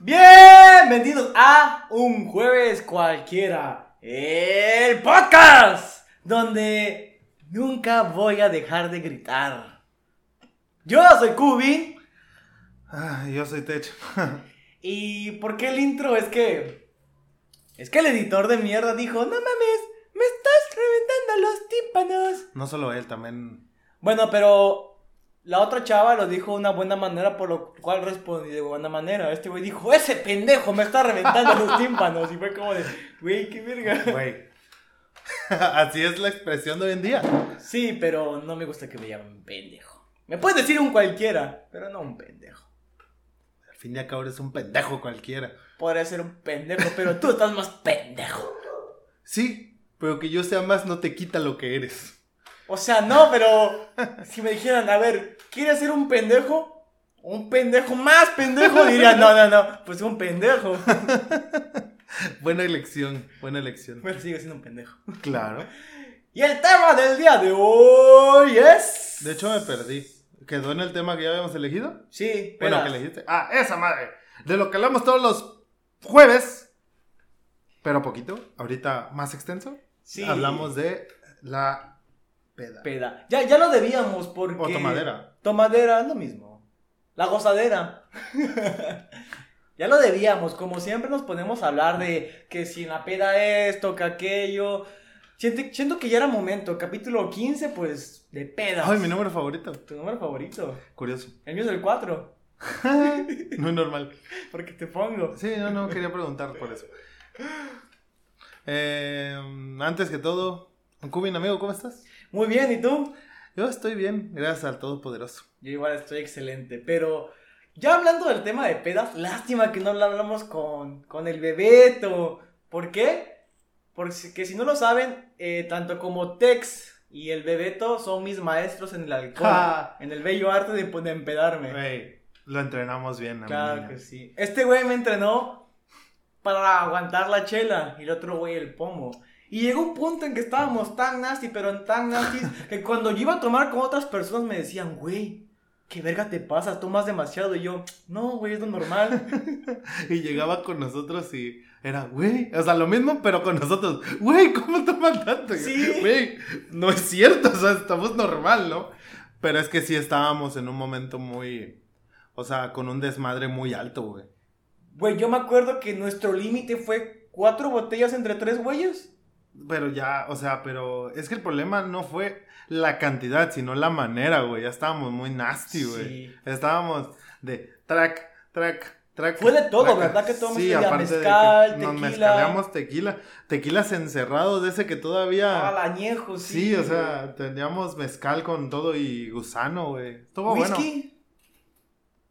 Bienvenidos a un jueves cualquiera, el podcast donde nunca voy a dejar de gritar. Yo soy Kubi Ah, yo soy Tech. y ¿por qué el intro? Es que es que el editor de mierda dijo, "No mames, me estás reventando los tímpanos." No solo él, también. Bueno, pero la otra chava lo dijo de una buena manera, por lo cual respondí de buena manera. Este güey dijo, ese pendejo me está reventando los tímpanos. Y fue como de, güey, qué verga. Güey. Así es la expresión de hoy en día. Sí, pero no me gusta que me llamen pendejo. Me puedes decir un cualquiera, pero no un pendejo. Al fin y al cabo eres un pendejo cualquiera. Podría ser un pendejo, pero tú estás más pendejo. Sí, pero que yo sea más no te quita lo que eres. O sea, no, pero si me dijeran, a ver, ¿quieres ser un pendejo? Un pendejo más pendejo, diría, no, no, no, pues un pendejo. Buena elección, buena elección. Pero sigue siendo un pendejo. Claro. Y el tema del día de hoy es. De hecho, me perdí. ¿Quedó en el tema que ya habíamos elegido? Sí, Bueno, pedas. que elegiste. Ah, esa madre. De lo que hablamos todos los jueves. Pero poquito. Ahorita más extenso. Sí. Hablamos de la peda. Peda. Ya, ya lo debíamos porque. O tomadera. Tomadera, es lo mismo. La gozadera. ya lo debíamos. Como siempre nos ponemos a hablar de que si en la peda esto, que aquello. Siento, siento que ya era momento. Capítulo 15, pues, de pedas. Ay, mi número favorito. Tu número favorito. Curioso. El mío es el 4. Muy normal. Porque te pongo. Sí, no, no, quería preguntar por eso. Eh, antes que todo, Cubin, amigo, ¿cómo estás? Muy bien, ¿y tú? Yo estoy bien, gracias al Todopoderoso. Yo igual estoy excelente, pero ya hablando del tema de pedas, lástima que no lo hablamos con, con el Bebeto. ¿Por qué? Porque si no lo saben, eh, tanto como Tex y el Bebeto son mis maestros en el alcohol, Ja. en el bello arte de, de empedarme. Güey, lo entrenamos bien, Claro que sí. Este güey me entrenó para aguantar la chela y el otro güey el pomo. Y llegó un punto en que estábamos tan nasty, pero tan nasty, que cuando yo iba a tomar con otras personas me decían, güey, ¿qué verga te pasa? Tomas demasiado. Y yo, no, güey, es lo normal. Y llegaba con nosotros y era, güey, o sea, lo mismo, pero con nosotros. Güey, ¿cómo toman tanto? Sí. Güey, no es cierto, o sea, estamos normal, ¿no? Pero es que sí estábamos en un momento muy, o sea, con un desmadre muy alto, güey. Güey, yo me acuerdo que nuestro límite fue cuatro botellas entre tres güeyes. Pero ya, o sea, pero es que el problema no fue la cantidad, sino la manera, güey. Ya estábamos muy nasty, güey. Sí. Estábamos de track, track, track. Fue de todo, track. ¿verdad? Que tomamos sí, aparte de mezcal, que nos tequila. mezcaleamos tequila. Tequilas encerrados de ese que todavía... Al añejo, sí. sí, o sea, teníamos mezcal con todo y gusano, güey. Estuvo bueno. ¿Whisky?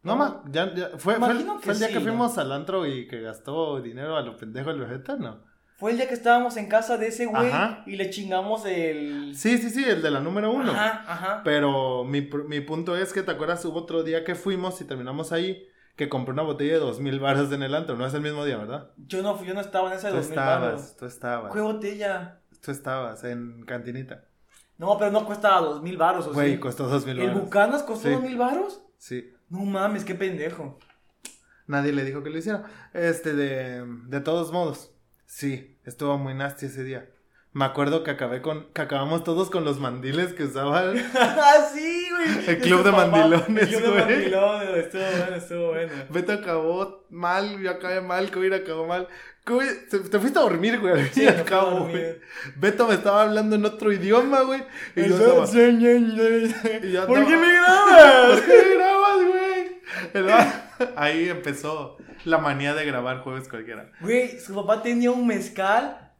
No, ma, ya, ya, fue, fue, el- fue día sí, que ¿no? fuimos al antro y que gastó dinero a lo pendejo el vegeta, ¿no? Fue el día que estábamos en casa de ese güey Ajá. y le chingamos el... Sí, sí, sí, el de la número uno. Ajá, ajá. Pero mi, mi punto es que, ¿te acuerdas? Hubo otro día que fuimos y terminamos ahí, que compré una botella de dos mil baros en el antro. No es el mismo día, ¿verdad? Yo no, fui- yo no estaba en ese Tú 2000 estabas, baros. tú estabas. ¿Qué botella? Tú estabas en cantinita. No, pero no cuesta 2000 baros, ¿o Güey, sí? costó dos mil ¿El baros. Bucanas costó Sí. 2000 baros? Sí, No mames, qué pendejo. nadie le dijo que lo hiciera. Este, de, de todos modos, sí, estuvo muy nasty ese día. Me acuerdo que acabé con, que acabamos todos con los mandiles que usaban. ¡Ah, sí, güey! El club de papá- mandilones, El club de mandilones, estuvo bueno, estuvo bueno. Beto acabó mal, yo acabé mal, Kobe acabó mal. Kobe, te, te fuiste a dormir, güey, Sí, fin y al me fui a cabo, dormir. güey. Beto me estaba hablando en otro idioma, güey. Y yo Eso- estaba, ¿Por qué me grabas? ¿Por qué grabas, güey? El Ahí empezó la manía de grabar jueves cualquiera. Güey, su papá tenía un mezcal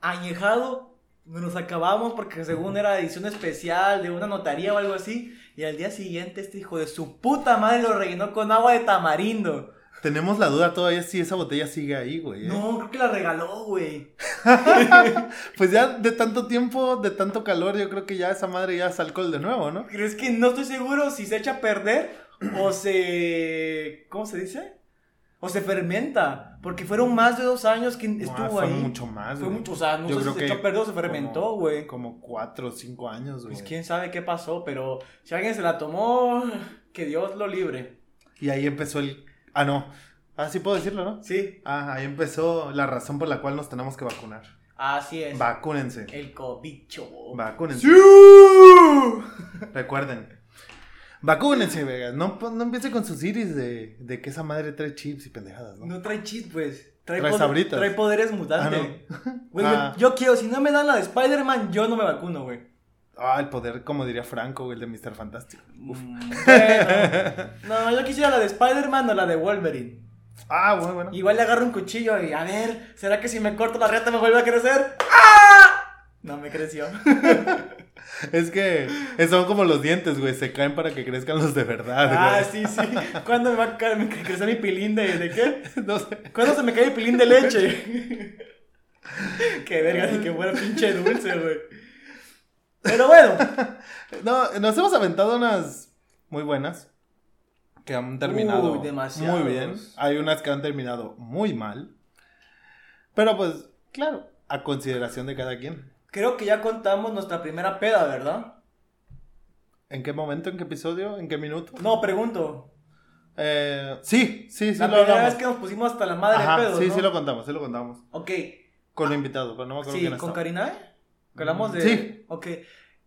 añejado. Nos acabamos porque según era edición especial de una notaría o algo así. Y al día siguiente este hijo de su puta madre lo rellenó con agua de tamarindo. Tenemos la duda todavía si esa botella sigue ahí, güey. ¿eh? No, creo que la regaló, güey. Pues ya de tanto tiempo, de tanto calor, yo creo que ya esa madre ya es alcohol de nuevo, ¿no? Pero es que no estoy seguro si se echa a perder o se... ¿Cómo se dice? O se fermenta. Porque fueron más de dos años que No, estuvo fue ahí. mucho más, Fue güey. mucho, o sea, no Yo sé creo si se que echó a perder o se fermentó, güey. Como cuatro o cinco años, güey. Pues quién sabe qué pasó, pero si alguien se la tomó, que Dios lo libre. Y ahí empezó el... Ah, no. Ah, sí puedo decirlo, ¿no? Sí. Ah, ahí empezó la razón por la cual nos tenemos que vacunar. Así es. Vacúnense. El cobicho. Vacúnense. Recuerden. Vacúnense, Vegas. No, pues, no empiece con sus iris de, de que esa madre trae chips y pendejadas, ¿no? No trae chip, pues. Trae, Trae poder- trae poderes mutantes. Ah, Güey, Ah. yo quiero, si no me dan la de Spider-Man, yo no me vacuno, güey. Ah, el poder, como diría Franco, güey, el de Mr. Fantástico. Mm, bueno. No, yo quisiera la de Spider-Man o la de Wolverine. Ah, bueno, bueno. Igual le agarro un cuchillo y a ver, ¿será que si me corto la reta me vuelve a crecer? ¡Ah! No me creció. Es que son como los dientes, güey. Se caen para que crezcan los de verdad, Ah, güey. sí, sí. ¿Cuándo me va a me crecer mi pilín de, de qué? No sé. ¿Cuándo se me cae el pilín de leche? qué verga, ni que fuera pinche dulce, güey. Pero bueno. No, nos hemos aventado unas muy buenas. Que han terminado Uy, muy bien. Hay unas que han terminado muy mal. Pero pues, claro, a consideración de cada quien. Creo que ya contamos nuestra primera peda, ¿verdad? ¿En qué momento? ¿En qué episodio? ¿En qué minuto? No, pregunto. Eh, sí, sí, sí la lo primera hablamos. vez que nos pusimos hasta la madre Ajá, de pedos, sí, ¿no? sí lo contamos, sí lo contamos. Ok, Con lo invitado, pero no me acuerdo sí, quién con estaba. Karina, ¿eh? Que hablamos de... Sí. Ok.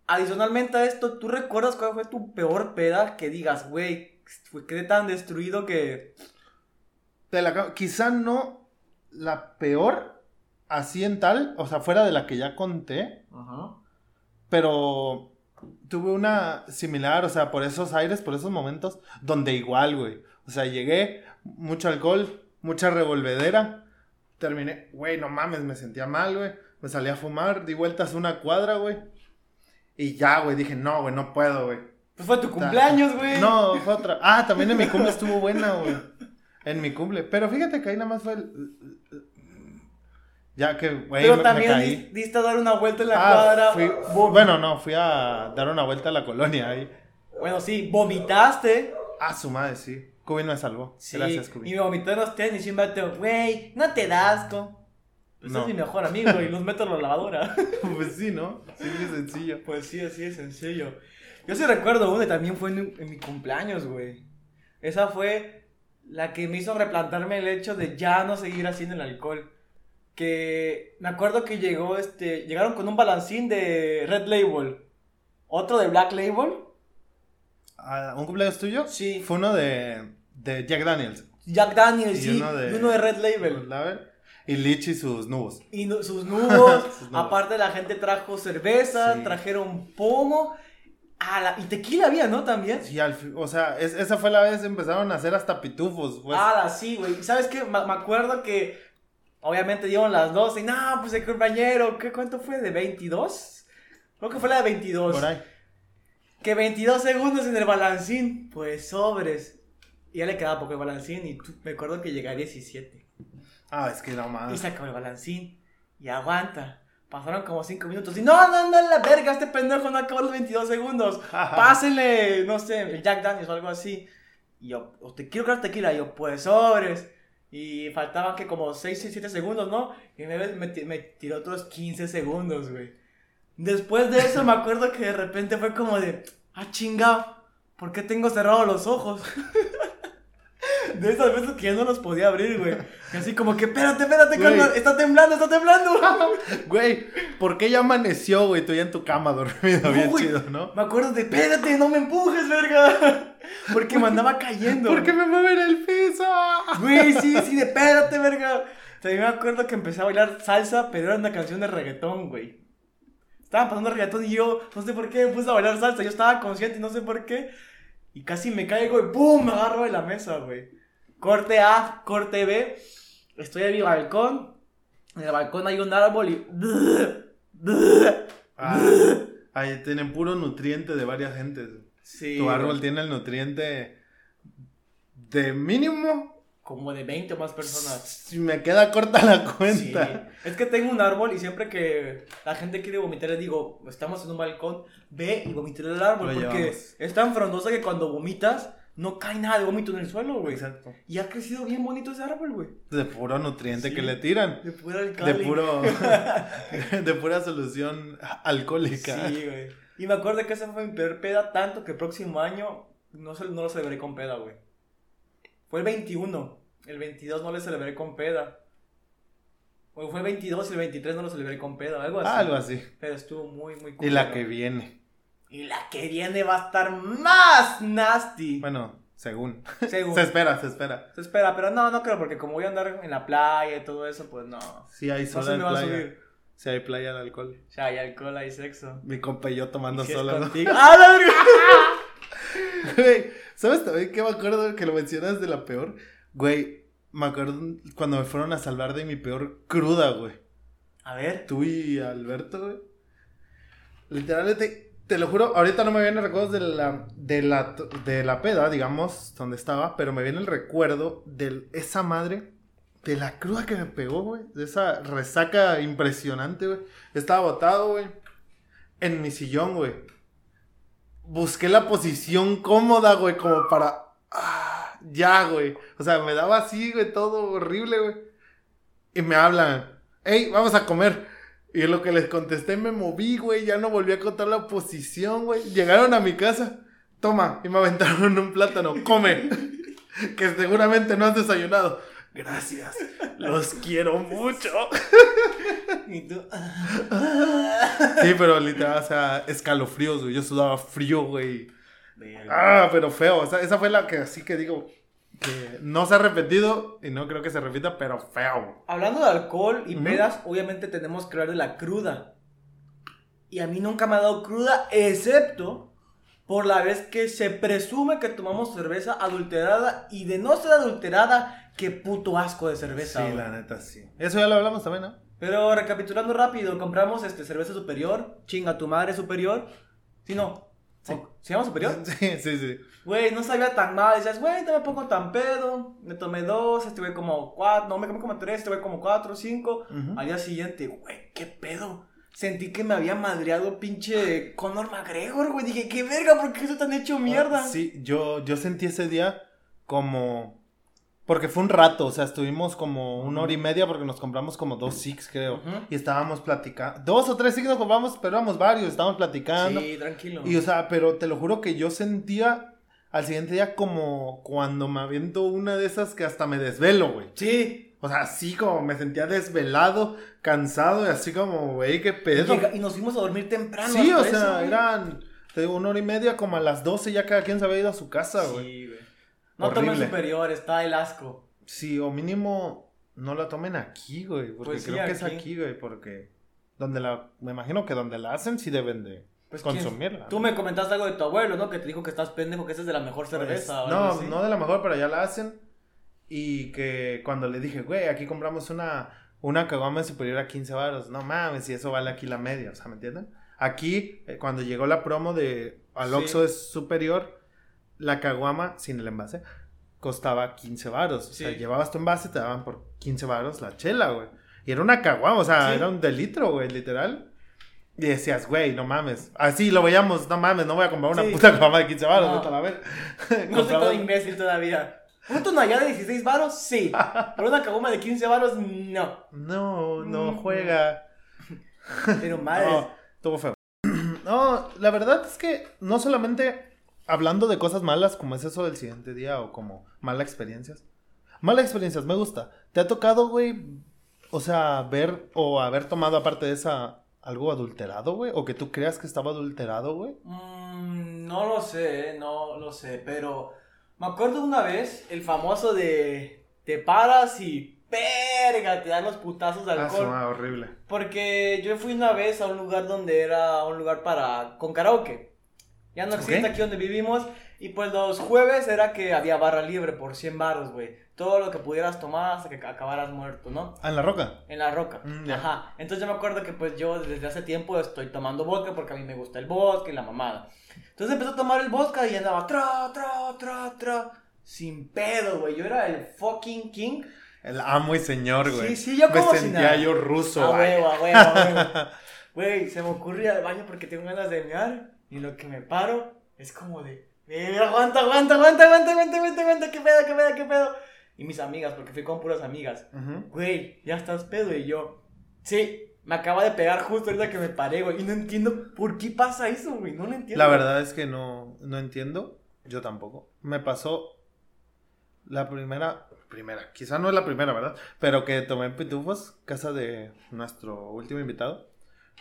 Adicionalmente a esto, ¿tú recuerdas cuál fue tu peor peda que digas, güey, quedé tan destruido que... Te la Quizá no la peor, así en tal, o sea, fuera de la que ya conté, Ajá. pero tuve una similar, o sea, por esos aires, por esos momentos, donde igual, güey. O sea, llegué, mucho alcohol, mucha revolvedera, terminé, güey, no mames, me sentía mal, güey. Me salí a fumar, di vueltas una cuadra, güey. Y ya, güey, dije, no, güey, no puedo, güey. Pues fue tu cumpleaños, güey. No, fue otra. Ah, también en mi cumple estuvo buena, güey. En mi cumple. Pero fíjate que ahí nada más fue el. Ya que, güey, Pero me, me también caí. diste a dar una vuelta en la Ah, cuadra. fui- vom- bueno, no, fui a dar una vuelta a la colonia ahí. Bueno, sí, vomitaste. Ah, su madre, sí. Cubin me salvó. Sí, Gracias, y Cubin. me vomitó en los tenis y un vato, güey, no te das, asco. Pues No. es mi mejor amigo y los meto en la lavadora. pues sí, ¿no? Sí, muy sencillo. Pues sí, así es sencillo. Yo sí recuerdo una y también fue en, en mi cumpleaños, güey. Esa fue la que me hizo replantarme el hecho de ya no seguir haciendo el alcohol. Que me acuerdo que llegó este. Llegaron con un balancín de Red Label. Otro de Black Label. Ah, ¿Un cumpleaños tuyo? Sí. Fue uno de, de Jack Daniels. Jack Daniels, Y sí. uno de- y uno de Red Label. Y Lich y sus nubos. Y sus nudos. aparte la gente trajo cerveza, Sí. trajeron pomo. Ah, la- y tequila había, ¿no? También. Sí, al o sea, es- esa fue la vez que empezaron a hacer hasta pitufos. Pues. Ah, sí, güey. ¿Sabes qué? Me, me acuerdo que obviamente dieron las 12 y no, pues el compañero, ¿qué cuánto fue? ¿De 22? Creo que fue la de 22. por ahí. Que 22 segundos en el balancín. Pues sobres. Y ya le quedaba poco el balancín y me acuerdo que llegué a 17. Ah, es que no Y más. se acabó el balancín. Y aguanta. Pasaron como 5 minutos. Y no, no, no, la verga, este pendejo no acabó los 22 segundos. Pásenle, no sé, el Jack Daniels o algo así. Y yo, te quiero crear tequila. Y yo, pues sobres. Y faltaban que como 6, 7 segundos, ¿no? Y me, me, me tiró otros 15 segundos, güey. Después de eso me acuerdo que de repente fue como de, ah, chingado, ¿por qué tengo cerrados los ojos? De esas veces que ya no los podía abrir, güey. Así como que, espérate, espérate, calma, está temblando, está temblando. Güey, ¿por qué ya amaneció, güey? Tú ya en tu cama dormido, No, bien güey. chido, ¿no? Me acuerdo de, espérate, no me empujes, verga. Porque me andaba cayendo. ¿Por qué me mueven el piso? Güey, sí, sí, de espérate, verga. También me acuerdo que empecé a bailar salsa, pero era una canción de reggaetón, güey. Estaban pasando reggaetón y yo, no sé por qué, me puse a bailar salsa. Yo estaba consciente y no sé por qué. Y casi me caigo y ¡pum! Me agarro de la mesa, güey. Corte A, corte B. Estoy en mi balcón. En el balcón hay un árbol y. Ah, ahí tienen puro nutriente de varias gentes. Sí. Tu árbol tiene el nutriente de mínimo. Como de 20 o más personas. Si me queda corta la Sí. cuenta. Es que tengo un árbol y siempre que la gente quiere vomitar les digo, estamos en un balcón, ve y vomita el árbol. Lo porque llevamos. es tan frondosa que cuando vomitas no cae nada de vómito en el suelo, güey. Exacto. Y ha crecido bien bonito ese árbol, güey. De puro nutriente Sí. que le tiran. De pura De alcali. puro. de pura solución alcohólica. Sí, güey. Y me acuerdo que esa fue mi peor peda, tanto que el próximo año no, se- no lo celebré con peda, güey. Fue el 21. El 22 no le celebré con peda. O fue el 22 y el 23 no lo celebré con peda, algo así. Algo así. Pero estuvo muy, muy Y la que viene. Y la que viene va a estar más nasty. Bueno, según. según. Se espera, se espera. Se espera, pero no, no creo, porque como voy a andar en la playa y todo eso, pues no. Sí hay No sola se en a playa. subir. Sí hay playa de alcohol. Ya hay alcohol, hay sexo. Mi compa y yo tomando Y si sola, ¿no? ¡Ah, la! Güey, ¿sabes también qué me acuerdo que lo mencionas de la peor? Güey, me acuerdo cuando me fueron a salvar de mi peor cruda, güey. A ver. Tú y Alberto, güey. Literalmente, te lo juro, ahorita no me vienen recuerdos de la, de la, de la peda, digamos, donde estaba, pero me viene el recuerdo de esa madre, de la cruda que me pegó, güey. De esa resaca impresionante, güey. Estaba botado, güey. En mi sillón, güey. Busqué la posición cómoda, güey, como para... ah, ya, güey. O sea, me daba así, güey, todo horrible, güey. Y me hablan, hey, vamos a comer. Y lo que les contesté me moví, güey, ya no volví a contar la posición, güey. Llegaron a mi casa, toma, y me aventaron un plátano, come. que seguramente no has desayunado. Gracias, los quiero mucho. Y tú. Sí, pero literal, o sea, escalofríos, güey. Yo sudaba frío, güey. Ah, pero feo. O sea, esa fue la que así que digo que no se ha repetido y no creo que se repita, pero feo. Hablando de alcohol y pedas, obviamente tenemos que hablar de la cruda. Y a mí nunca me ha dado cruda, excepto por la vez que se presume que tomamos cerveza adulterada. Y de no ser adulterada, qué puto asco de cerveza. Sí, la neta, sí. Eso ya lo hablamos también, ¿no? Pero recapitulando rápido, compramos este cerveza superior, chinga tu madre superior. Si no, Sí. ¿o- ¿se llama superior? Sí, sí, sí. Güey, no sabía tan mal. Decías, güey, no me pongo tan pedo. Me tomé dos, este güey como cuatro, no, me comí como tres, este güey como cuatro, cinco. Al día siguiente, güey, qué pedo. Sentí que me había madreado pinche Conor McGregor, güey. Dije, qué verga, ¿por qué eso tan hecho mierda? Ah, Sí, yo, yo sentí ese día como... Porque fue un rato, o sea, estuvimos como una hora y media porque nos compramos como dos six, creo. Y estábamos platicando. Dos o tres six nos compramos, pero éramos varios, estábamos platicando. Sí, tranquilo. Y o sea, pero te lo juro que yo sentía al siguiente día como cuando me aviento una de esas que hasta me desvelo, güey. sí. O sea, así como me sentía desvelado, cansado y así como, güey, qué pedo. Llega- y nos fuimos a dormir temprano. Sí, o sea, eso, eran te digo, una hora y media, como a las 12 ya cada quien se había ido a su casa, güey. Sí, güey. No tomen Horrible. superior, está el asco. Sí, o mínimo no la tomen aquí, güey. Porque Pues sí, creo que es aquí. güey. Porque donde la. Me imagino que donde la hacen sí deben de Pues, ¿quién- consumirla. Tú me comentaste algo de tu abuelo, ¿no? Que te dijo que estás pendejo, que esa es de la mejor Pues, cerveza. no, así. no de la mejor, pero ya la hacen. Y que cuando le dije, güey, aquí compramos una, una caguama superior a 15 baros. No mames, y eso vale aquí la media, o sea, ¿me entienden? Aquí, eh, cuando llegó la promo de al Sí. Es superior, la caguama, sin el envase, costaba 15 varos. O sea, Sí. llevabas tu envase, te daban por 15 varos la chela, güey. Y era una caguama, o sea, Sí. era un de litro, güey, literal. Y decías, güey, no mames. Así lo veíamos, no mames, no voy a comprar una Sí. puta caguama de 15 varos, No. a la ver. No soy todo imbécil todavía. ¿Un tonallá de 16 varos? Sí. Pero una cagoma de 15 varos, no. No, no Mm. juega. Pero madre. No, estuvo feo. No, la verdad es que no solamente hablando de cosas malas como es eso del siguiente día o como malas experiencias. Malas experiencias, me gusta. ¿Te ha tocado, güey, o sea, ver o haber tomado aparte de esa algo adulterado, güey? ¿O que tú creas que estaba adulterado, güey? Mm, no lo sé, eh, no lo sé. Pero me acuerdo una vez el famoso de te paras y perga, te dan los putazos de Ah, alcohol. suena horrible. Porque yo fui una vez a un lugar donde era un lugar para con karaoke. Ya no existe Ok. aquí donde vivimos. Y pues los jueves era que había barra libre por 100 baros, güey. Todo lo que pudieras tomar hasta que acabaras muerto, ¿no? Ah, en la roca. En la roca. Mm, ya. Ajá. Entonces yo me acuerdo que pues yo desde hace tiempo estoy tomando vodka porque a mí me gusta el vodka y la mamada. Entonces empecé a tomar el vodka y andaba tra, tra, tra, tra. Sin pedo, güey. Yo era el fucking king. El amo y señor, güey. Sí, sí, yo Me como si sentía nada. yo ruso. Huevo, a huevo, a huevo. Güey, se me ocurre ir al baño porque tengo ganas de mear. Y lo que me paro es como de. "Eh, aguanta, aguanta, aguanta, aguanta, aguanta, aguanta, aguanta, qué pedo, qué pedo, qué pedo. Y mis amigas, porque fui con puras amigas. Ujú. Güey, ya estás pedo. Y yo, sí, me acaba de pegar justo ahorita que me paré, güey. Y no entiendo por qué pasa eso, güey. No lo entiendo. La verdad es que no, no entiendo. Yo tampoco. Me pasó la primera. primera, quizá no es la primera, ¿verdad? Pero que tomé en Pitufos, casa de nuestro último invitado.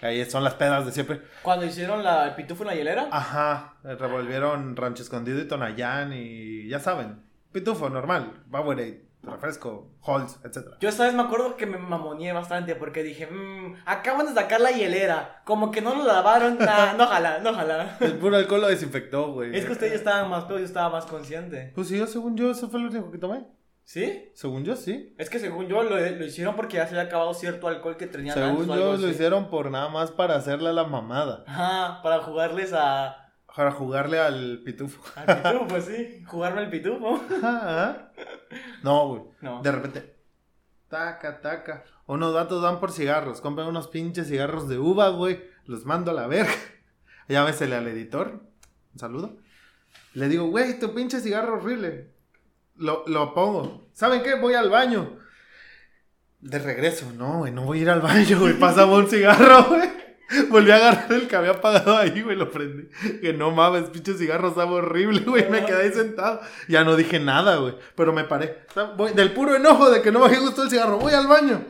Ahí son las pedas de siempre. Cuando hicieron la, el pitufo en la hielera. Ajá, revolvieron Rancho Escondido y Tonayán y ya saben, pitufo normal, Powerade, refresco, Halls, etc. Yo esta vez me acuerdo que me mamoneé bastante porque dije, mmm, acaban de sacar la hielera. Como que no lo lavaron. Nah, no jala, no jala. El puro alcohol lo desinfectó, güey. Es que ustedes ya estaban más pedos, yo estaba más consciente. Pues sí, yo según yo, eso fue lo único que tomé. ¿Sí? Según yo, sí. Es que según yo lo, lo hicieron porque ya se había acabado cierto alcohol que tenían Según yo, lo así. hicieron por nada más para hacerle a la mamada. Ajá, para jugarles a... Para jugarle al pitufo. Al pitufo, pues sí. Jugarme al pitufo. Ajá. no, güey. No. De repente, taca, taca. Unos datos van por cigarros. Compran unos pinches cigarros de uva, güey. Los mando a la verga. Llámesele al editor. Un saludo. Le digo, güey, tu pinche cigarro horrible. Lo, lo pongo. ¿Saben qué? Voy al baño. De regreso, no, güey, no voy a ir al baño, güey. Pásame un cigarro, güey. Volví a agarrar el que había apagado ahí, güey, lo prendí. Que no mames, pinche cigarro estaba horrible, güey. Me quedé ahí sentado. Ya no dije nada, güey. Pero me paré. Del puro enojo de que no me gustó el cigarro, voy al baño.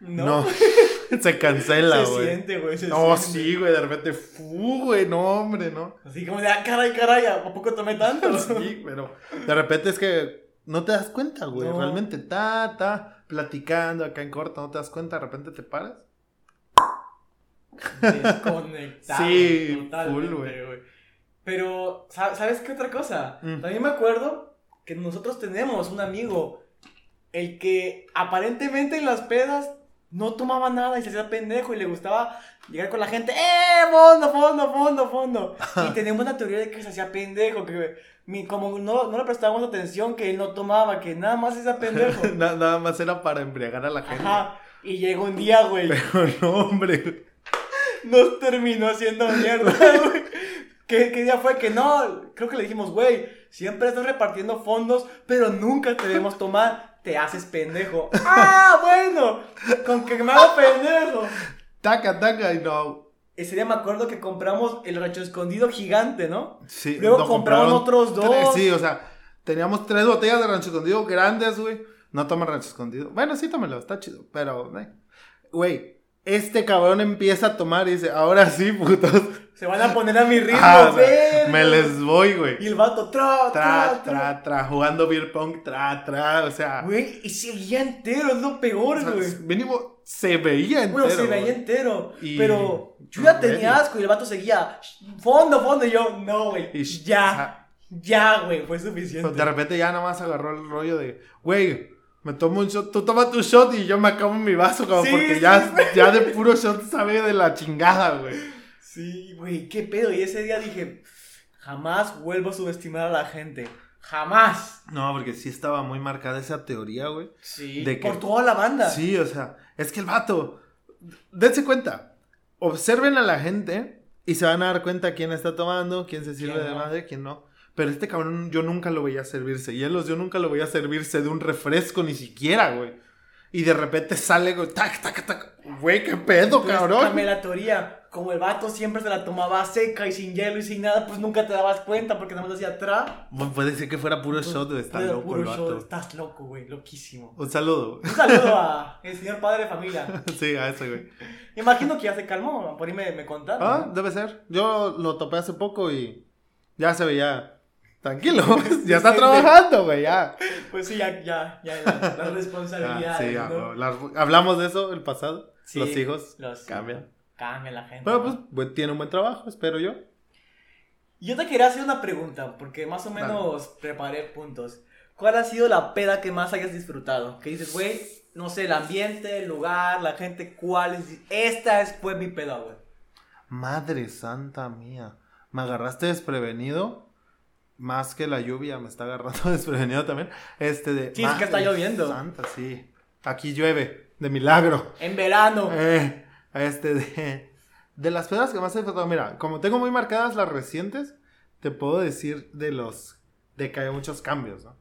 No, se cancela, Se güey. siente, güey. se No, siente. sí, güey, de repente, fu, güey, no, hombre, no. Así como de, ah, caray, caray, ¿a poco tomé tanto? Sí, pero de repente es que no te das cuenta, güey. No. Realmente, ta, ta, platicando acá en corto, no te das cuenta, de repente te paras. Desconectado. Sí, full, güey. Pero, ¿sa- ¿sabes qué otra cosa? Mm. También me acuerdo que nosotros tenemos un amigo, el que aparentemente en las pedas no tomaba nada y se hacía pendejo y le gustaba llegar con la gente, ¡eh! Fondo, fondo, fondo, fondo. Y tenemos una teoría de que se hacía pendejo, que mi- como no, no le prestábamos atención, que él no tomaba, que nada más se hacía pendejo. Na- Nada más era para embriagar a la gente. Ajá. Y llegó un día, güey. Pero no, hombre. nos terminó haciendo mierda, güey. ¿Qué, ¿Qué día fue? Que no, creo que le dijimos, güey, siempre estás repartiendo fondos, pero nunca te debemos tomar, te haces pendejo. ¡Ah, bueno! Con que me hago pendejo. Taca, taca, y no. Ese día me acuerdo que compramos el rancho escondido gigante, ¿no? Sí, Luego nos compraron otros dos. tres, sí, o sea, teníamos tres botellas de rancho escondido grandes, güey. No toma rancho escondido. Bueno, sí, tómelo, está chido. Pero, eh. güey, este cabrón empieza a tomar y dice, ahora sí, putos. Se van a poner a mi ritmo, Ah, o me les voy, güey. Y el vato, tra, Tra, tra, tra. jugando beer pong, tra, tra, o sea. Güey, y seguía entero, es lo peor, o sea, güey. mínimo se veía entero. Bueno, se veía entero. Y- Pero yo ya tenía asco y el vato seguía. Fondo, fondo. Y yo, no, güey. O Ya. Ya, güey. Fue suficiente. de repente ya nada más agarró el rollo de, güey, me tomo un shot, tú toma tu shot y yo me acabo mi vaso, como Sí, porque sí, ya, ya de puro shot sabe de la chingada, güey. Sí, güey. Qué pedo. Y ese día dije, jamás vuelvo a subestimar a la gente. Jamás. No, porque sí estaba muy marcada esa teoría, güey. Sí. ¿De por toda la banda. Sí, o sea, es que el vato, dense cuenta, observen a la gente y se van a dar cuenta quién está tomando, quién se sirve ¿Quién de no? madre, quién no. Pero este cabrón yo nunca lo veía servirse. Hielos, yo nunca lo veía servirse de un refresco ni siquiera, güey. Y de repente sale, güey, tac, tac, tac. Güey, qué pedo, Entonces, cabrón. cambié la teoría. Como el vato siempre se la tomaba seca y sin hielo y sin nada, pues nunca te dabas cuenta porque nada más hacía. Bueno, Puede ser que fuera puro shot, güey. Está loco puro el shot. Estás loco, güey. Loquísimo. Un saludo. Un saludo a el señor padre de familia. sí, a ese, güey. Imagino que ya se calmó, por ahí me, me contaron. Ah, debe ser. Yo lo topé hace poco y ya se veía tranquilo. ya está trabajando, güey, ya. Pues sí, ya, ya, ya, la, la Ah, responsabilidad. sí, ya, las- hablamos de eso el pasado. Sí, los hijos los- cambian. Cambia la gente. Pero ¿no? pues tiene un buen trabajo, espero yo. Yo te quería hacer una pregunta, porque más o menos preparé puntos. ¿Cuál ha sido la peda que más hayas disfrutado? Que dices, güey, no sé, el ambiente, el lugar, la gente, ¿cuál es? Esta es, fue mi peda, güey. Madre santa mía. Me agarraste desprevenido. Más que la lluvia me está agarrando desprevenido también. Este de. Sí, es que está lloviendo. Santa, sí. Aquí llueve. De milagro. En verano. Eh, este de. De las pedas que más he disfrutado. Mira, como tengo muy marcadas las recientes, te puedo decir de los. De que hay muchos cambios, ¿no?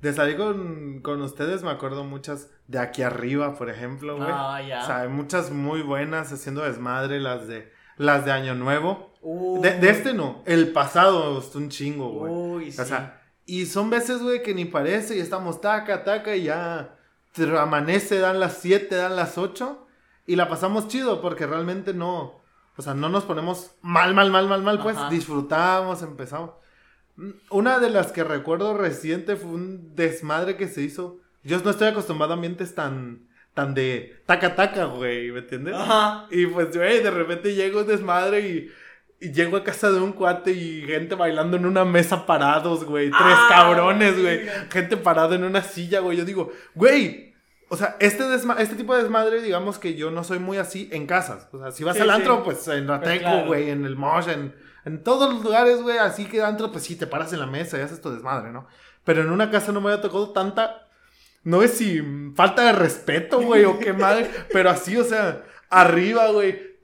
De salir con, con ustedes me acuerdo muchas de aquí arriba, por ejemplo, güey. Ah, ya. O sea, hay muchas muy buenas haciendo desmadre, las de las de Año Nuevo. Uy. De, de este no, el pasado gustó un chingo, güey. Uy, sí. O sea, Y son veces, güey, que ni parece y estamos taca, taca y ya amanece, dan las 7, dan las 8 y la pasamos chido porque realmente no, o sea, no nos ponemos mal, mal, mal, mal, mal, pues Ajá. disfrutamos, empezamos. Una de las que recuerdo reciente fue un desmadre que se hizo. Yo no estoy acostumbrado a ambientes tan, tan de taca, taca, güey, ¿me entiendes? Ajá. Y pues, güey, de repente llega un desmadre y, y llego a casa de un cuate y gente bailando en una mesa parados, güey. Tres Ah, cabrones, güey. Gente parada en una silla, güey. Yo digo, güey. O sea, este, desma- este tipo de desmadre, digamos que yo no soy muy así en casas. O sea, si vas Sí, al sí. antro, pues en Rateco, claro. güey, en el Mosh, en, en todos los lugares, güey, así que antro, pues sí, te paras en la mesa y haces tu desmadre, ¿no? Pero en una casa no me había tocado tanta no es si falta de respeto, güey, o qué madre, pero así, o sea, arriba, güey,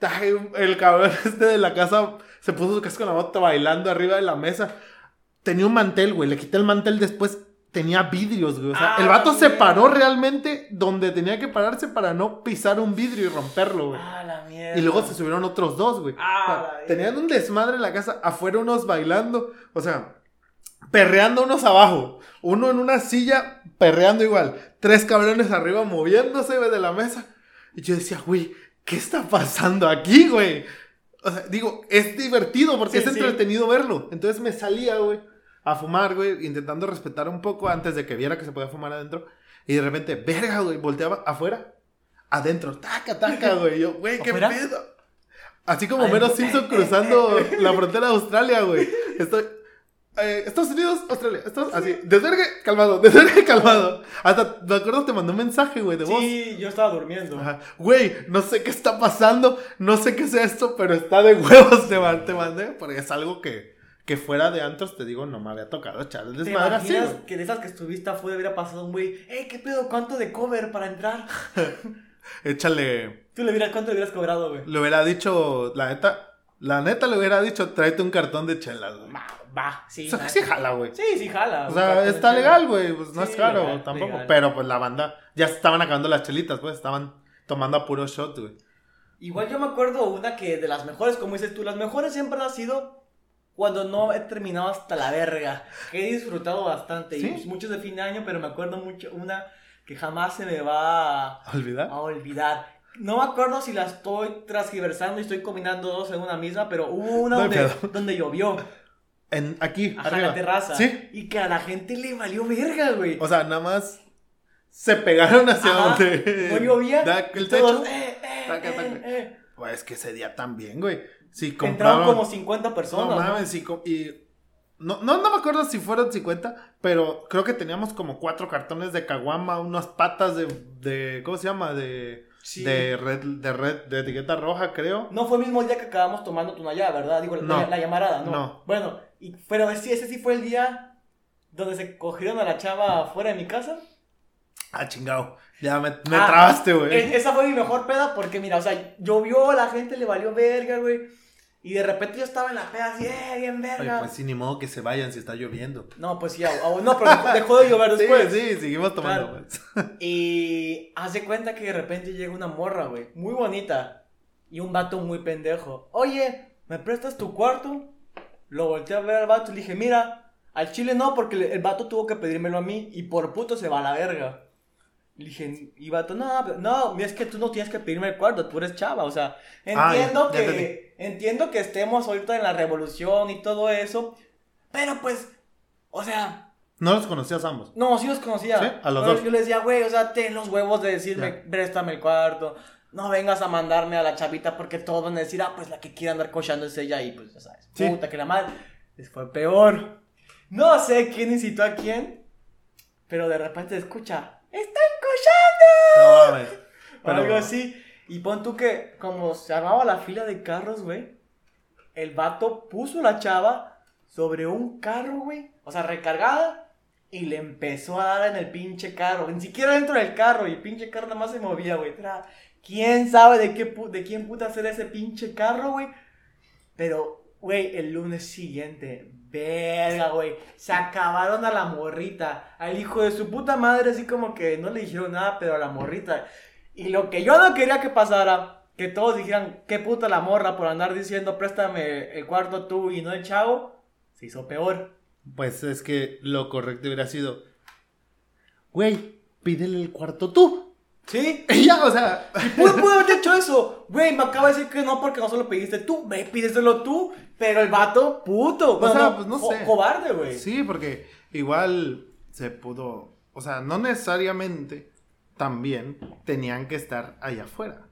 el cabrón este de la casa se puso su casco en la bota bailando arriba de la mesa. Tenía un mantel, güey, le quité el mantel después, tenía vidrios, güey, o sea, Ah, el vato se paró realmente donde tenía que pararse para no pisar un vidrio y romperlo, güey. Ah, la mierda. Y luego se subieron otros dos, güey. Ah, O sea, la tenían un desmadre en la casa, afuera unos bailando, o sea, perreando unos abajo, uno en una silla perreando igual, tres cabrones arriba moviéndose de la mesa. Y yo decía, güey, ¿qué está pasando aquí, güey? O sea, digo, es divertido porque Sí, es sí. entretenido verlo. Entonces me salía, güey, a fumar, güey, intentando respetar un poco antes de que viera que se podía fumar adentro. Y de repente, verga, güey, volteaba afuera, adentro, taca, taca, güey. Yo, güey, qué pedo. Así como. Mero Simpson cruzando la frontera de Australia, güey. Estoy. Eh, Estados Unidos, Australia. Estados, así. Desvergue, calmado. Desvergue, calmado. Hasta, me acuerdo, te mandó un mensaje, güey, de voz. Sí, yo estaba durmiendo. Ajá. Güey, no sé qué está pasando, no sé qué sea esto, pero está de huevos, te, man- te mandé, porque es algo que, que fuera de antros, te digo, no me había tocado echar el ¿Te desmadre así, güey. que de esas que estuviste afuera hubiera pasado un güey? ¡Ey, qué pedo! ¿Cuánto de cover para entrar? Échale, Tú le hubieras, ¿cuánto le hubieras cobrado, güey? le hubiera dicho, la neta, la neta le hubiera dicho, tráete un cartón de chelas, güey. Va, va, sí. O sea, sí jala, güey. Sí, sí, jala. O sea, está legal, güey, pues no Sí, es caro legal, tampoco, legal. pero pues la banda, ya estaban acabando las chelitas, pues, estaban tomando a puro shot, güey. Igual yo me acuerdo una que de las mejores, como dices tú, las mejores siempre han sido cuando no he terminado hasta la verga. Que he disfrutado bastante. Y ¿Sí? pues muchos de fin de año, pero me acuerdo mucho una que jamás se me va a, ¿Olvidar? a olvidar. No me acuerdo si la estoy transgiversando y estoy combinando dos en una misma, pero hubo una No donde, donde llovió. En, aquí, Ajá, en arriba. la terraza. Sí, Y que a la gente le valió verga, güey. o sea, nada más se pegaron hacia Ajá, donde No llovía. da el todos, techo. eh, eh, Taca, eh, taca. eh. Pues que ese día también, güey. Sí, Entraron compraron. como 50 personas. no y. No, no, no me acuerdo si fueron 50, pero creo que teníamos como cuatro cartones de caguama, unas patas de, de ¿cómo se llama? De, Sí. de red, de red, de etiqueta roja, creo. No fue el mismo día que acabamos tomando Tunayá, ¿verdad? Digo, la, No. la llamarada, ¿no? No. Bueno, y, pero sí, ese sí fue el día donde se cogieron a la chava fuera de mi casa. Ah, chingado. Ya me, me Ah, trabaste, güey. E- esa fue mi mejor peda porque, mira, o sea, llovió, la gente le valió verga, güey. Y de repente yo estaba en la peda así, eh, bien verga. pues sí, ni modo que se vayan si está lloviendo. No, pues sí, au- no, pero dejó de llover después. Sí, sí, seguimos tomando, Claro. pues. Y hace cuenta que de repente llega una morra, güey, muy bonita. Y un vato muy pendejo. Oye, ¿me prestas tu cuarto? Lo volteé a ver al vato y le dije, mira, al chile no, porque el vato tuvo que pedírmelo a mí y por puto se va a la verga. Le dije, y vato, no, no, es que tú no tienes que pedirme el cuarto, tú eres chava, o sea, entiendo que, entiendo que estemos ahorita en la revolución y todo eso, pero pues, o sea, No los conocías ambos. no, sí los conocía. ¿Sí? A los dos. Yo les decía, güey, o sea, ten los huevos de decirme, Ya. préstame el cuarto. No vengas a mandarme a la chavita porque todos van a decir, ah, pues la que quiere andar cochando es ella y pues ya sabes. Sí. Puta, que la madre. Les fue peor. No sé quién incitó a quién, pero de repente escucha, ¡están cochando! No mames. O algo así. Y pon tú que, como se armaba la fila de carros, güey, el vato puso la chava sobre un carro, güey, o sea, recargada, y le empezó a dar en el pinche carro, ni siquiera dentro del carro, y el pinche carro nada más se movía, güey. ¿Quién sabe de, qué de quién puta era ese pinche carro, güey? Pero, güey, el lunes siguiente, verga, güey, se acabaron a la morrita, al hijo de su puta madre, así como que no le dijeron nada, pero a la morrita. Y lo que yo no quería que pasara, que todos dijeran, qué puta la morra por andar diciendo, préstame el cuarto tú y no el chavo, se hizo peor. Pues es que lo correcto hubiera sido, güey, pídele el cuarto tú. ¿Sí? Y ya, o sea, Pude, pude haber hecho eso. Güey, me acaba de decir que no porque no se lo pediste tú. Ve, pídeselo tú. Pero el vato, puto. Bueno, sea, pues, no sé. cobarde, güey. sí, porque igual se pudo, o sea, no necesariamente también tenían que estar allá afuera.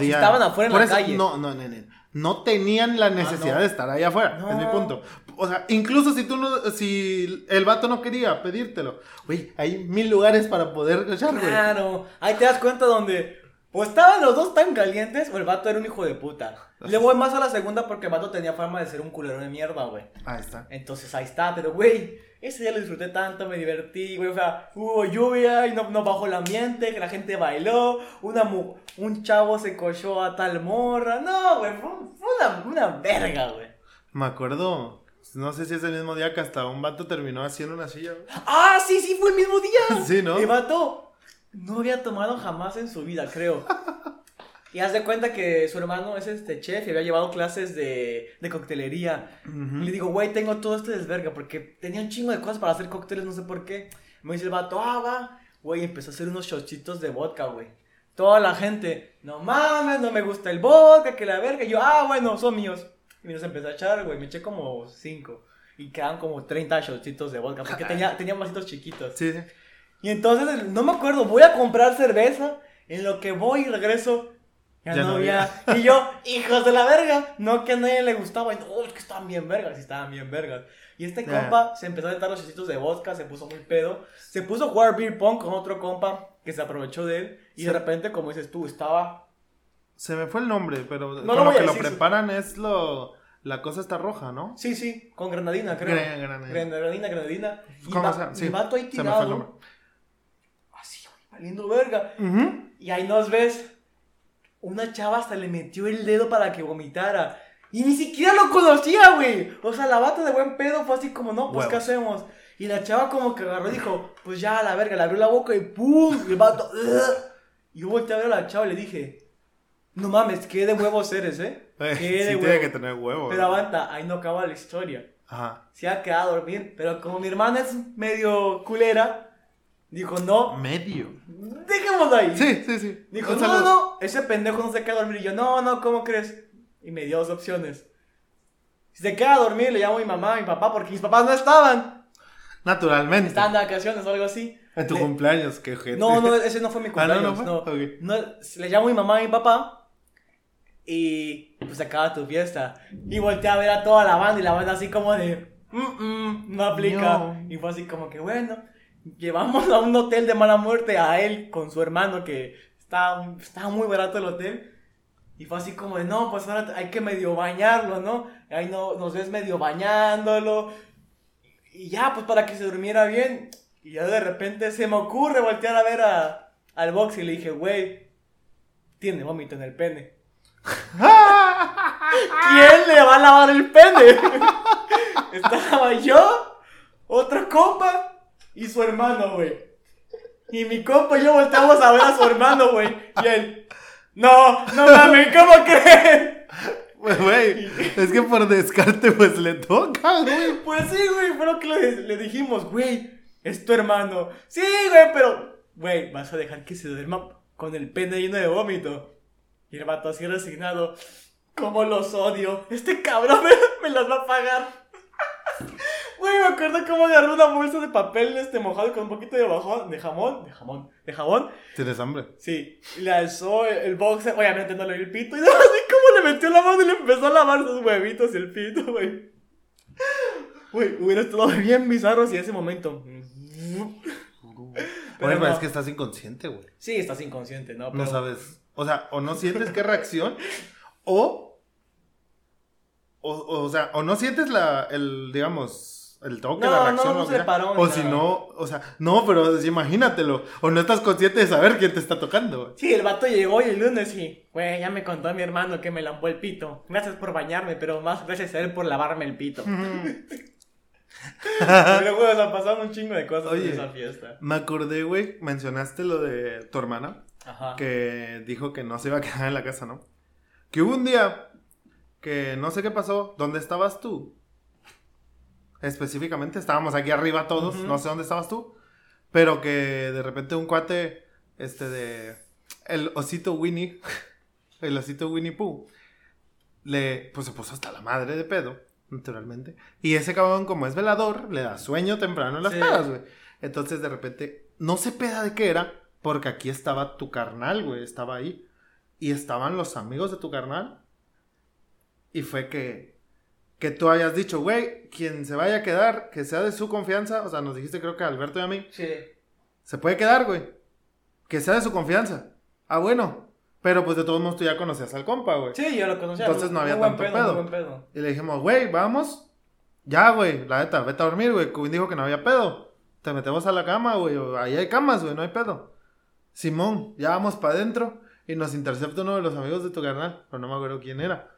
si estaban afuera en por la eso, calle. No, no, no, no. No tenían la necesidad no. de estar allá afuera, No. es mi punto. O sea, incluso si tú no, si el vato no quería pedírtelo, güey, hay mil lugares para poder echar, güey. Claro. Ahí te das cuenta donde. O estaban los dos tan calientes o el vato era un hijo de puta. Le voy más a la segunda porque el vato tenía fama de ser un culero de mierda, güey. Ahí está. Entonces ahí está, pero güey, ese día lo disfruté tanto, me divertí, güey, o sea, hubo lluvia y no, no bajó el ambiente, que la gente bailó, una mu- un chavo se cochó a tal morra, no, güey, fue, fue una, una verga, güey. Me acuerdo, no sé si es el mismo día que hasta un vato terminó haciendo una silla, güey. Ah, sí, sí, fue el mismo día. Sí, ¿no? El vato no había tomado jamás en su vida, creo. Y haz de cuenta que su hermano es este chef y había llevado clases de, de coctelería. Y le digo, güey, tengo todo este desverga porque tenía un chingo de cosas para hacer cócteles, no sé por qué. Me dice el vato, ah, va. Güey, empezó a hacer unos shotcitos de vodka, güey. Toda la gente, no mames, no me gusta el vodka, que la verga. Y yo, ah, bueno, son míos. Y me los empecé a echar, güey. Me eché como cinco. Y quedan como 30 shotcitos de vodka porque tenía, tenía vasitos chiquitos. Sí, sí. Y entonces, no me acuerdo, voy a comprar cerveza. En lo que voy y regreso, ya, Ya no había. Y yo, hijos de la verga. No que a nadie le gustaba. Y no, es que estaban bien vergas. Y estaban bien vergas. Y este compa se empezó a aventar los chisitos de vodka, se puso muy pedo. Se puso a jugar beer pong con otro compa que se aprovechó de él. Y Sí. de repente, como dices tú, estaba. Se me fue el nombre, pero No lo lo voy a que lo decir, preparan es lo... La cosa está roja, ¿no? Sí, sí, con granadina, creo. Gra- granadina. Granadina, granadina. Y ¿Cómo va- sí, el vato ahí se me fue el nombre. Valiendo verga. Ujú. Y ahí nos ves. Una chava hasta le metió el dedo para que vomitara. Y ni siquiera lo conocía, güey. O sea, la bata de buen pedo fue así como, no, pues, ¿qué Huevos. hacemos? Y la chava como que agarró y dijo, pues ya, a la verga, le abrió la boca y ¡pum! Y el vato, "Ugh". Y yo volteé a ver a la chava y le dije, no mames, qué de huevos eres, ¿eh? Eh, Qué sí de tiene huevos. que tener huevo. Pero aguanta, ahí no acaba la historia. Ajá. Se ha quedado a dormir, pero como mi hermana es medio culera, dijo, no, Medio. dejémoslo ahí. Sí, sí, sí. Dijo, Un no, saludo. no, ese pendejo no se queda a dormir. Y yo, no, no, ¿cómo crees? Y me dio dos opciones. Si se queda a dormir, le llamo a mi mamá, a mi papá, porque mis papás no estaban. Naturalmente. Estaban de vacaciones o algo así. En tu Le- cumpleaños, qué gente. No, no, ese no fue mi Ah, ¿no, cumpleaños. no no, fue? Ok. No, le llamo a mi mamá a mi papá. Y pues acaba tu fiesta. Y volteé a ver a toda la banda y la banda así como de, "Mm, mm, no aplica. No. Y fue así como que, bueno, llevamos a un hotel de mala muerte a él con su hermano que estaba, estaba muy barato el hotel. Y fue así como de, no, pues ahora hay que medio bañarlo, ¿no? Ahí no, nos ves medio bañándolo. Y ya, pues para que se durmiera bien. Y ya de repente se me ocurre voltear a ver a, al box y le dije, güey, tiene vómito en el pene. ¿Quién le va a lavar el pene? Estaba yo, otro compa y su hermano, güey. Y mi compa y yo volteamos a ver a su hermano, güey. Y él, no, no mames, ¿cómo creen? Pues, Güey, es que por descarte, pues le toca, güey. Pues sí, güey, fue lo que le, le dijimos, güey, es tu hermano. Sí, güey, pero, güey, vas a dejar que se duerma con el pene lleno de vómito. Y el vato así resignado, ¿cómo los odio? Este cabrón me, me las va a pagar. Güey, me acuerdo cómo agarró una bolsa de papel este mojado con un poquito de bajón, de jamón, de jamón, de jabón. Tienes hambre. Sí, le alzó el, el boxer, obviamente no le vi el pito, y así como le metió la mano y le empezó a lavar sus huevitos y el pito, güey. Güey, hubiera estado bien bizarro si ese momento. Pero Oye, no. es que estás inconsciente, güey. Sí, estás inconsciente, ¿no? No sabes. O sea, o no sientes qué reacción, o, o. O sea, o no sientes la. El, digamos. El toque, No, la no, reacción. no lo se paró o si no. O sea, no, pero imagínatelo. O no estás consciente de saber quién te está tocando, güey. Sí, el vato llegó y el lunes y, güey, ya me contó mi hermano que me lampó el pito. Gracias por bañarme, pero más gracias a él por lavarme el pito. pero, güey, o sea, pasaron un chingo de cosas Oye. en esa fiesta. Me acordé, güey. Mencionaste lo de tu hermana. Ajá. que dijo que no se iba a quedar en la casa, ¿no? Que hubo un día que no sé qué pasó, ¿dónde estabas tú? Específicamente. Estábamos aquí arriba todos, no sé dónde estabas tú. Pero que de repente un cuate, este de. El osito Winnie, el osito Winnie Pooh, le. Pues se puso hasta la madre de pedo, naturalmente. Y ese cabrón, como es velador, le da sueño temprano en las Sí. pedas, güey. Entonces de repente, no sé peda de qué era, porque aquí estaba tu carnal, güey, estaba ahí. Y estaban los amigos de tu carnal. Y fue que, que tú hayas dicho, güey, quien se vaya a quedar, que sea de su confianza. O sea, nos dijiste creo que a Alberto y a mí. Sí. Se puede quedar, güey. Que sea de su confianza. Ah, bueno. Pero pues de todos modos tú ya conocías al compa, güey. Sí, yo lo conocía. Entonces no había tanto pedo. buen pedo. Y le dijimos, güey, vamos. Ya, güey, la neta, vete a dormir, güey. Cubin dijo que no había pedo. Te metemos a la cama, güey. Ahí hay camas, güey, no hay pedo. Simón, ya vamos para adentro. Y nos intercepta uno de los amigos de tu carnal. Pero no me acuerdo quién era.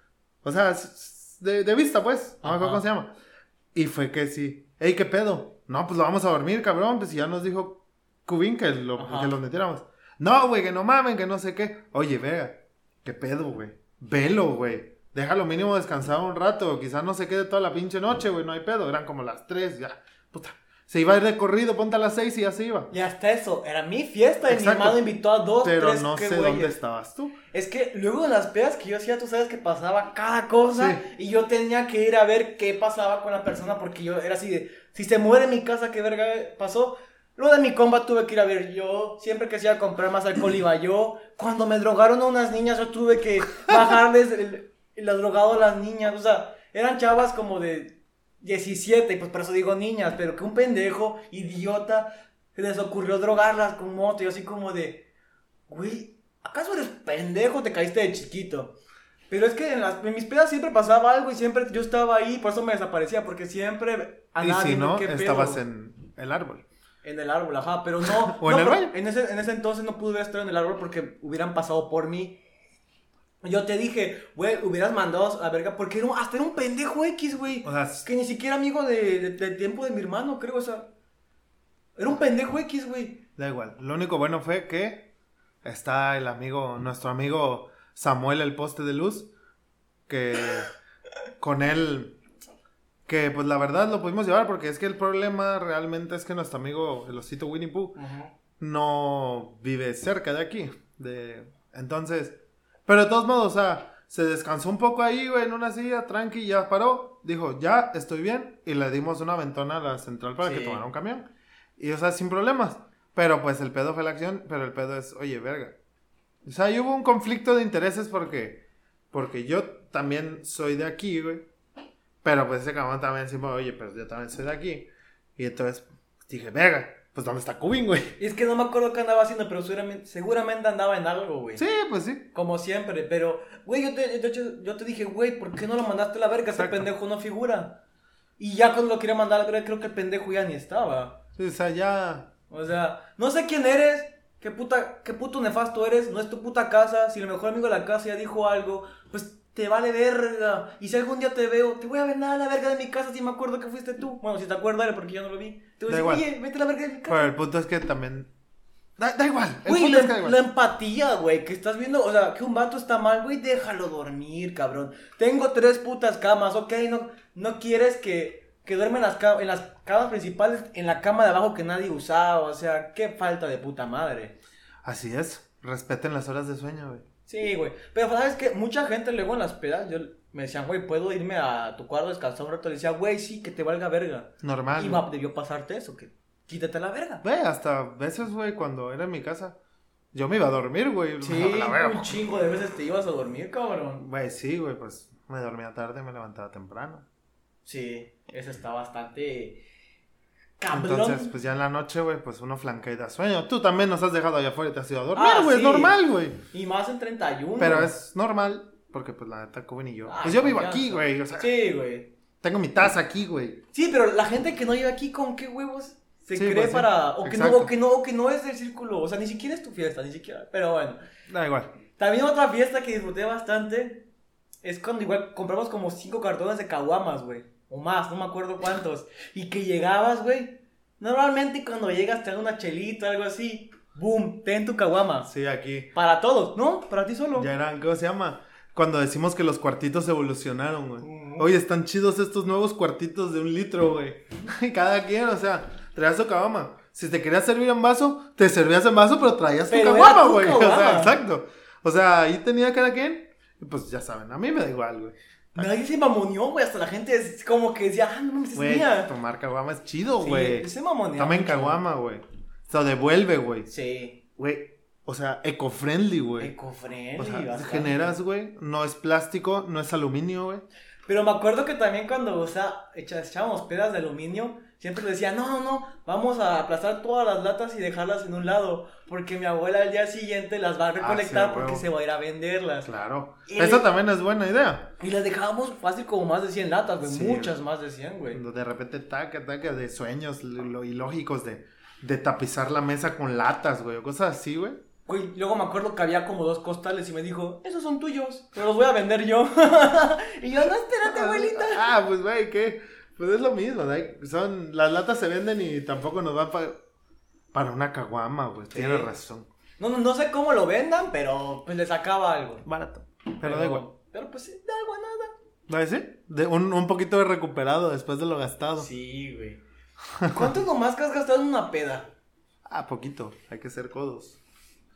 O sea, de, de vista, pues. No me acuerdo cómo se llama. Y fue que sí. Ey, ¿qué pedo? No, pues lo vamos a dormir, cabrón. Pues ya nos dijo Cubin que, lo, que los metiéramos. No, güey, que no mamen, que no sé qué. Oye, vea, ¿qué pedo, güey? Velo, güey. Déjalo mínimo descansar un rato. Quizás no se quede toda la pinche noche, güey. No hay pedo. Eran como las 3, ya. Puta. Se iba a ir de corrido, ponte a las 6 y ya se iba. Y hasta eso, era mi fiesta y mi hermano invitó a dos, Pero tres no sé güeyes. dónde estabas tú. Es que luego de las pedas que yo hacía, tú sabes que pasaba cada cosa Sí. y yo tenía que ir a ver qué pasaba con la persona porque yo era así de, si se muere en mi casa, ¿qué verga pasó? Lo de mi comba tuve que ir a ver yo, siempre que se iba a comprar más alcohol iba yo, cuando me drogaron a unas niñas yo tuve que bajarles el, el drogado a las niñas, o sea, eran chavas como de 17 y pues por eso digo niñas, pero que un pendejo, idiota, se les ocurrió drogarlas con moto y yo así como de, güey, ¿acaso eres pendejo? Te caíste de chiquito. Pero es que en, las, en mis pedas siempre pasaba algo y siempre yo estaba ahí, por eso me desaparecía, porque siempre Y andaba si viendo no, qué pedo. estabas en el árbol. En el árbol, ajá, pero no. O en el baño. En ese, en ese entonces no pude estar en el árbol porque hubieran pasado por mí. Yo te dije, güey, hubieras mandado a verga, porque era hasta era un pendejo X, güey. O sea, Que ni siquiera amigo de, de- del tiempo de mi hermano, creo, o sea. Era un pendejo X, güey. Da igual. Lo único bueno fue que está el amigo, nuestro amigo Samuel, el poste de luz, que con él, que pues la verdad lo pudimos llevar porque es que el problema realmente es que nuestro amigo, el osito Winnie Pooh, no vive cerca de aquí. De... Entonces, pero de todos modos, o sea, se descansó un poco ahí, güey, en una silla, tranqui, ya paró. Dijo, ya estoy bien. Y le dimos una ventana a la central para que tomara un camión. Y, o sea, sin problemas. Pero pues el pedo fue la acción, pero el pedo es, oye, verga. O sea, ahí hubo un conflicto de intereses porque, porque yo también soy de aquí, güey. Pero pues ese cabrón también encima, oye, pero yo también soy de aquí. Y entonces dije, verga, pues ¿dónde está Cubin, güey? Y es que no me acuerdo qué andaba haciendo, pero seguramente, seguramente andaba en algo, güey. Sí, pues sí. Como siempre, pero, güey, yo te, yo, yo te dije, güey, ¿por qué no lo mandaste a la verga? Ese pendejo no figura. Y ya cuando lo quería mandar a la verga, creo que el pendejo ya ni estaba. Sí, o sea, ya... O sea, no sé quién eres, qué puta, qué puto nefasto eres, no es tu puta casa. Si el mejor amigo de la casa ya dijo algo, pues te vale verga. Y si algún día te veo, te voy a vender a la verga de mi casa si me acuerdo que fuiste tú. Bueno, si te acuerdas, porque yo no lo vi. Te voy Da a decir, oye, vete a la verga de mi casa. Pero el punto es que también... Da, da igual. El Güey, punto la, es que da igual. la empatía, güey, que estás viendo, o sea, que un vato está mal, güey, déjalo dormir, cabrón. Tengo tres putas camas, ok, no, no quieres que, que duerme en las, en las camas principales, en la cama de abajo que nadie usaba, o sea, qué falta de puta madre. Así es. Respeten las horas de sueño, güey. Sí, güey, pero sabes que mucha gente luego en las pedas, yo, me decían, güey, ¿puedo irme a tu cuarto a descansar un rato? Le decía, güey, sí, que te valga verga. Normal. Y va, debió pasarte eso, que quítate la verga. Güey, hasta veces, güey, cuando era en mi casa, yo me iba a dormir, güey. Sí, La verga. un chingo de veces te ibas a dormir, cabrón. Güey, sí, güey, pues me dormía tarde, me levantaba temprano. Sí, eso está bastante cabrón. Entonces, pues ya en la noche, güey, pues uno flanquea y da sueño. Tú también nos has dejado allá afuera y te has ido a dormir, Ah, güey, sí. es normal, güey. Y más en 31. Pero es normal, porque pues la neta, Coben y yo. Ah, Pues yo vivo aquí, güey, o sea, Sí, güey. tengo mi taza aquí, güey. Sí, pero la gente que no vive aquí, ¿con qué huevos se Sí, cree pues sí. para. O que, no, o, que no, o que no es del círculo. O sea, ni siquiera es tu fiesta, ni siquiera. Pero bueno. Da igual. También otra fiesta que disfruté bastante es cuando igual compramos como cinco cartones de caguamas, güey. O más, no me acuerdo cuántos. Y que llegabas, güey. Normalmente cuando llegas te dan una chelita, algo así. Boom, ten tu caguama. Sí, aquí. Para todos, ¿no? Para ti solo. Ya eran, ¿cómo se llama? cuando decimos que los cuartitos evolucionaron, güey. Oye, están chidos estos nuevos cuartitos de un litro, güey. Cada quien, o sea, traías tu caguama. Si te querías servir en vaso, te servías en vaso, pero traías tu Pero caguama, güey. O sea, exacto. O sea, ahí tenía cada quien. Y pues ya saben, a mí me da igual, güey. Nadie se mamoneó, güey. Hasta la gente es como que decía, ah, no mames, es Güey, mía. tomar caguama es chido, Sí, güey. se mamoneó. Toma en caguama, güey. Se lo devuelve, güey. Sí. Güey, o sea, eco-friendly, güey. Ecofriendly, O sea, bastante. generas, güey. No es plástico, no es aluminio, güey. Pero me acuerdo que también cuando o sea, echábamos pedas de aluminio, siempre decía, no, no, no, vamos a aplastar todas las latas y dejarlas en un lado, porque mi abuela al día siguiente las va a recolectar Ah, sí, porque huevo. se va a ir a venderlas. Claro. Y- Esa también es buena idea. Y las dejábamos fácil como más de 100 latas, güey, Sí, muchas más de 100, güey. De repente taca, taca de sueños lo ilógicos de, de tapizar la mesa con latas, güey, o cosas así, güey. Güey, luego me acuerdo que había como dos costales y me dijo, esos son tuyos, pero los voy a vender yo. y yo, no, espérate, abuelita. Ah, pues, güey, ¿qué? Pues es lo mismo, ¿no? Son, las latas se venden y tampoco nos va pa- para una caguama, güey. Tienes razón. No, no, no sé cómo lo vendan, pero pues le sacaba algo. Barato. Pero, da igual. Pero pues sí, da igual nada. ¿No sí? De un, un poquito de recuperado después de lo gastado. Sí, güey. ¿Cuánto es lo más que has gastado en una peda? Ah, poquito. Hay que ser codos.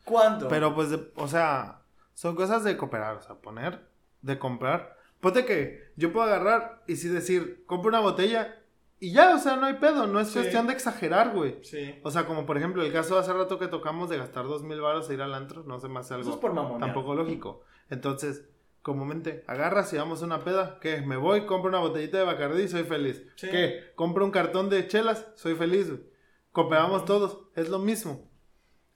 ¿Cuánto? Pero pues, de- o sea, son cosas de cooperar, o sea, poner, de comprar. Ponte que yo puedo agarrar y sí decir, compro una botella y ya, o sea, no hay pedo, no es Sí. cuestión de exagerar, güey. Sí. O sea, como por ejemplo el caso de hace rato que tocamos de gastar dos mil baros e ir al antro, no se me hace algo Eso es por mamonear. tampoco lógico. Entonces, comúnmente, agarras y vamos a una peda, ¿qué? Me voy, compro una botellita de Bacardí, soy feliz. Sí. ¿Qué? Compro un cartón de chelas, soy feliz, güey. Cooperamos todos, es lo mismo.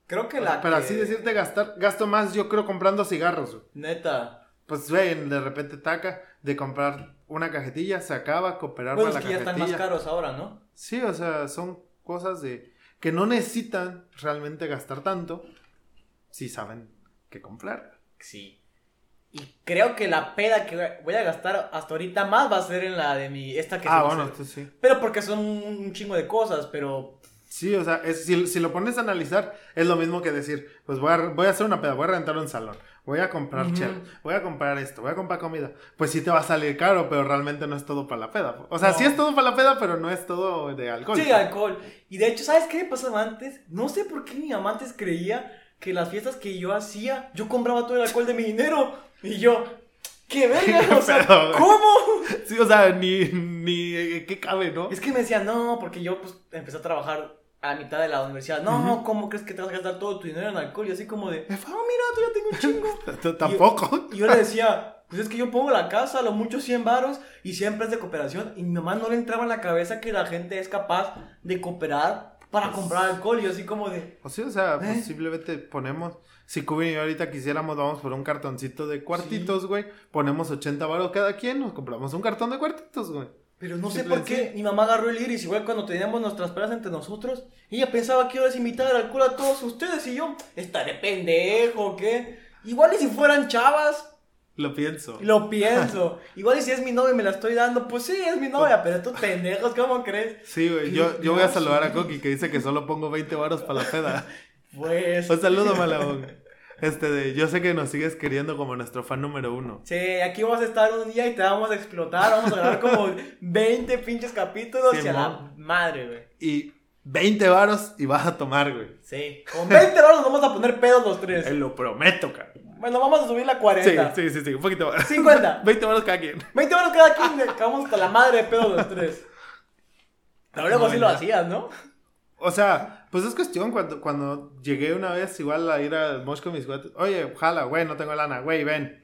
Creo que la. pero que- así decirte gastar, gasto más yo creo comprando cigarros. güey. Neta. Pues güey, de repente taca de comprar una cajetilla, se acaba, cooperar Bueno, para es la que ya están más cajetilla. caros ahora, ¿no? Sí, o sea, son cosas de que no necesitan realmente gastar tanto si saben qué comprar. Sí. Y creo que la peda que voy a gastar hasta ahorita más va a ser en la de mi. Esta que ah, se bueno, esto sí. Pero porque son un chingo de cosas, pero. Sí, o sea, es- si, si lo pones a analizar, es lo mismo que decir, pues voy a, voy a hacer una peda, voy a rentar un salón, voy a comprar Ujú. chela, voy a comprar esto, voy a comprar comida. Pues sí te va a salir caro, pero realmente no es todo para la peda. O sea, No. sí es todo para la peda, pero no es todo de alcohol. Sí, alcohol. Y de hecho, ¿sabes qué me pasaba antes? No sé por qué mi mamá antes creía que las fiestas que yo hacía, yo compraba todo el alcohol de mi dinero. Y yo, ¿qué verga? O sea, pedo. ¿cómo? Sí, o sea, ni, ni qué cabe, ¿no? Es que me decían, no, porque yo pues empecé a trabajar a mitad de la universidad. No, Ujú. ¿cómo crees que te vas a gastar todo tu dinero en alcohol? Y así como de, no, mira, tú ya tengo un chingo. Tampoco. Y yo le decía, pues es que yo pongo la casa, lo mucho 100 varos, y siempre es de cooperación. Y mi mamá no le entraba en la cabeza que la gente es capaz de cooperar para comprar alcohol. Y yo así como de, O sí, o sea, pues ¿Eh? simplemente ponemos. Si Cubin y yo ahorita quisiéramos, vamos por un cartoncito de cuartitos, güey. Ponemos 80 baros cada quien, nos compramos un cartón de cuartitos, güey. Pero no sé por qué mi mamá agarró el iris, igual cuando teníamos nuestras pedas entre nosotros. Ella pensaba que iba a desinvitar al alcohol a todos ustedes. Y yo, estaré pendejo, ¿o ¿qué? Igual y si fueran chavas, Lo pienso. lo pienso. Igual y si es mi novia y me la estoy dando, pues sí, es mi novia, pero estos pendejos, ¿cómo crees? Sí, güey. Yo, yo voy a saludar a Coqui que dice que solo pongo 20 baros para la peda. Pues. Un saludo, Malabón. Este de, yo sé que nos sigues queriendo como nuestro fan número uno. Sí, aquí vamos a estar un día y te vamos a explotar. Vamos a grabar como 20 pinches capítulos y a la madre, güey. Y 20 varos y vas a tomar, güey. Sí, con 20 horas nos vamos a poner pedos los tres. Te lo prometo, cara. Bueno, vamos a subir la Sí, 40. sí, sí, sí, un poquito más. 50. 20 varos cada quien. 20 horas cada quien, acabamos hasta la madre de pedos los tres. Pero luego No, sí lo hacías, ¿no? O sea, pues es cuestión cuando, cuando llegué una vez igual a ir al Mosh con mis juguetes. Oye, jala, güey, no tengo lana, güey, ven.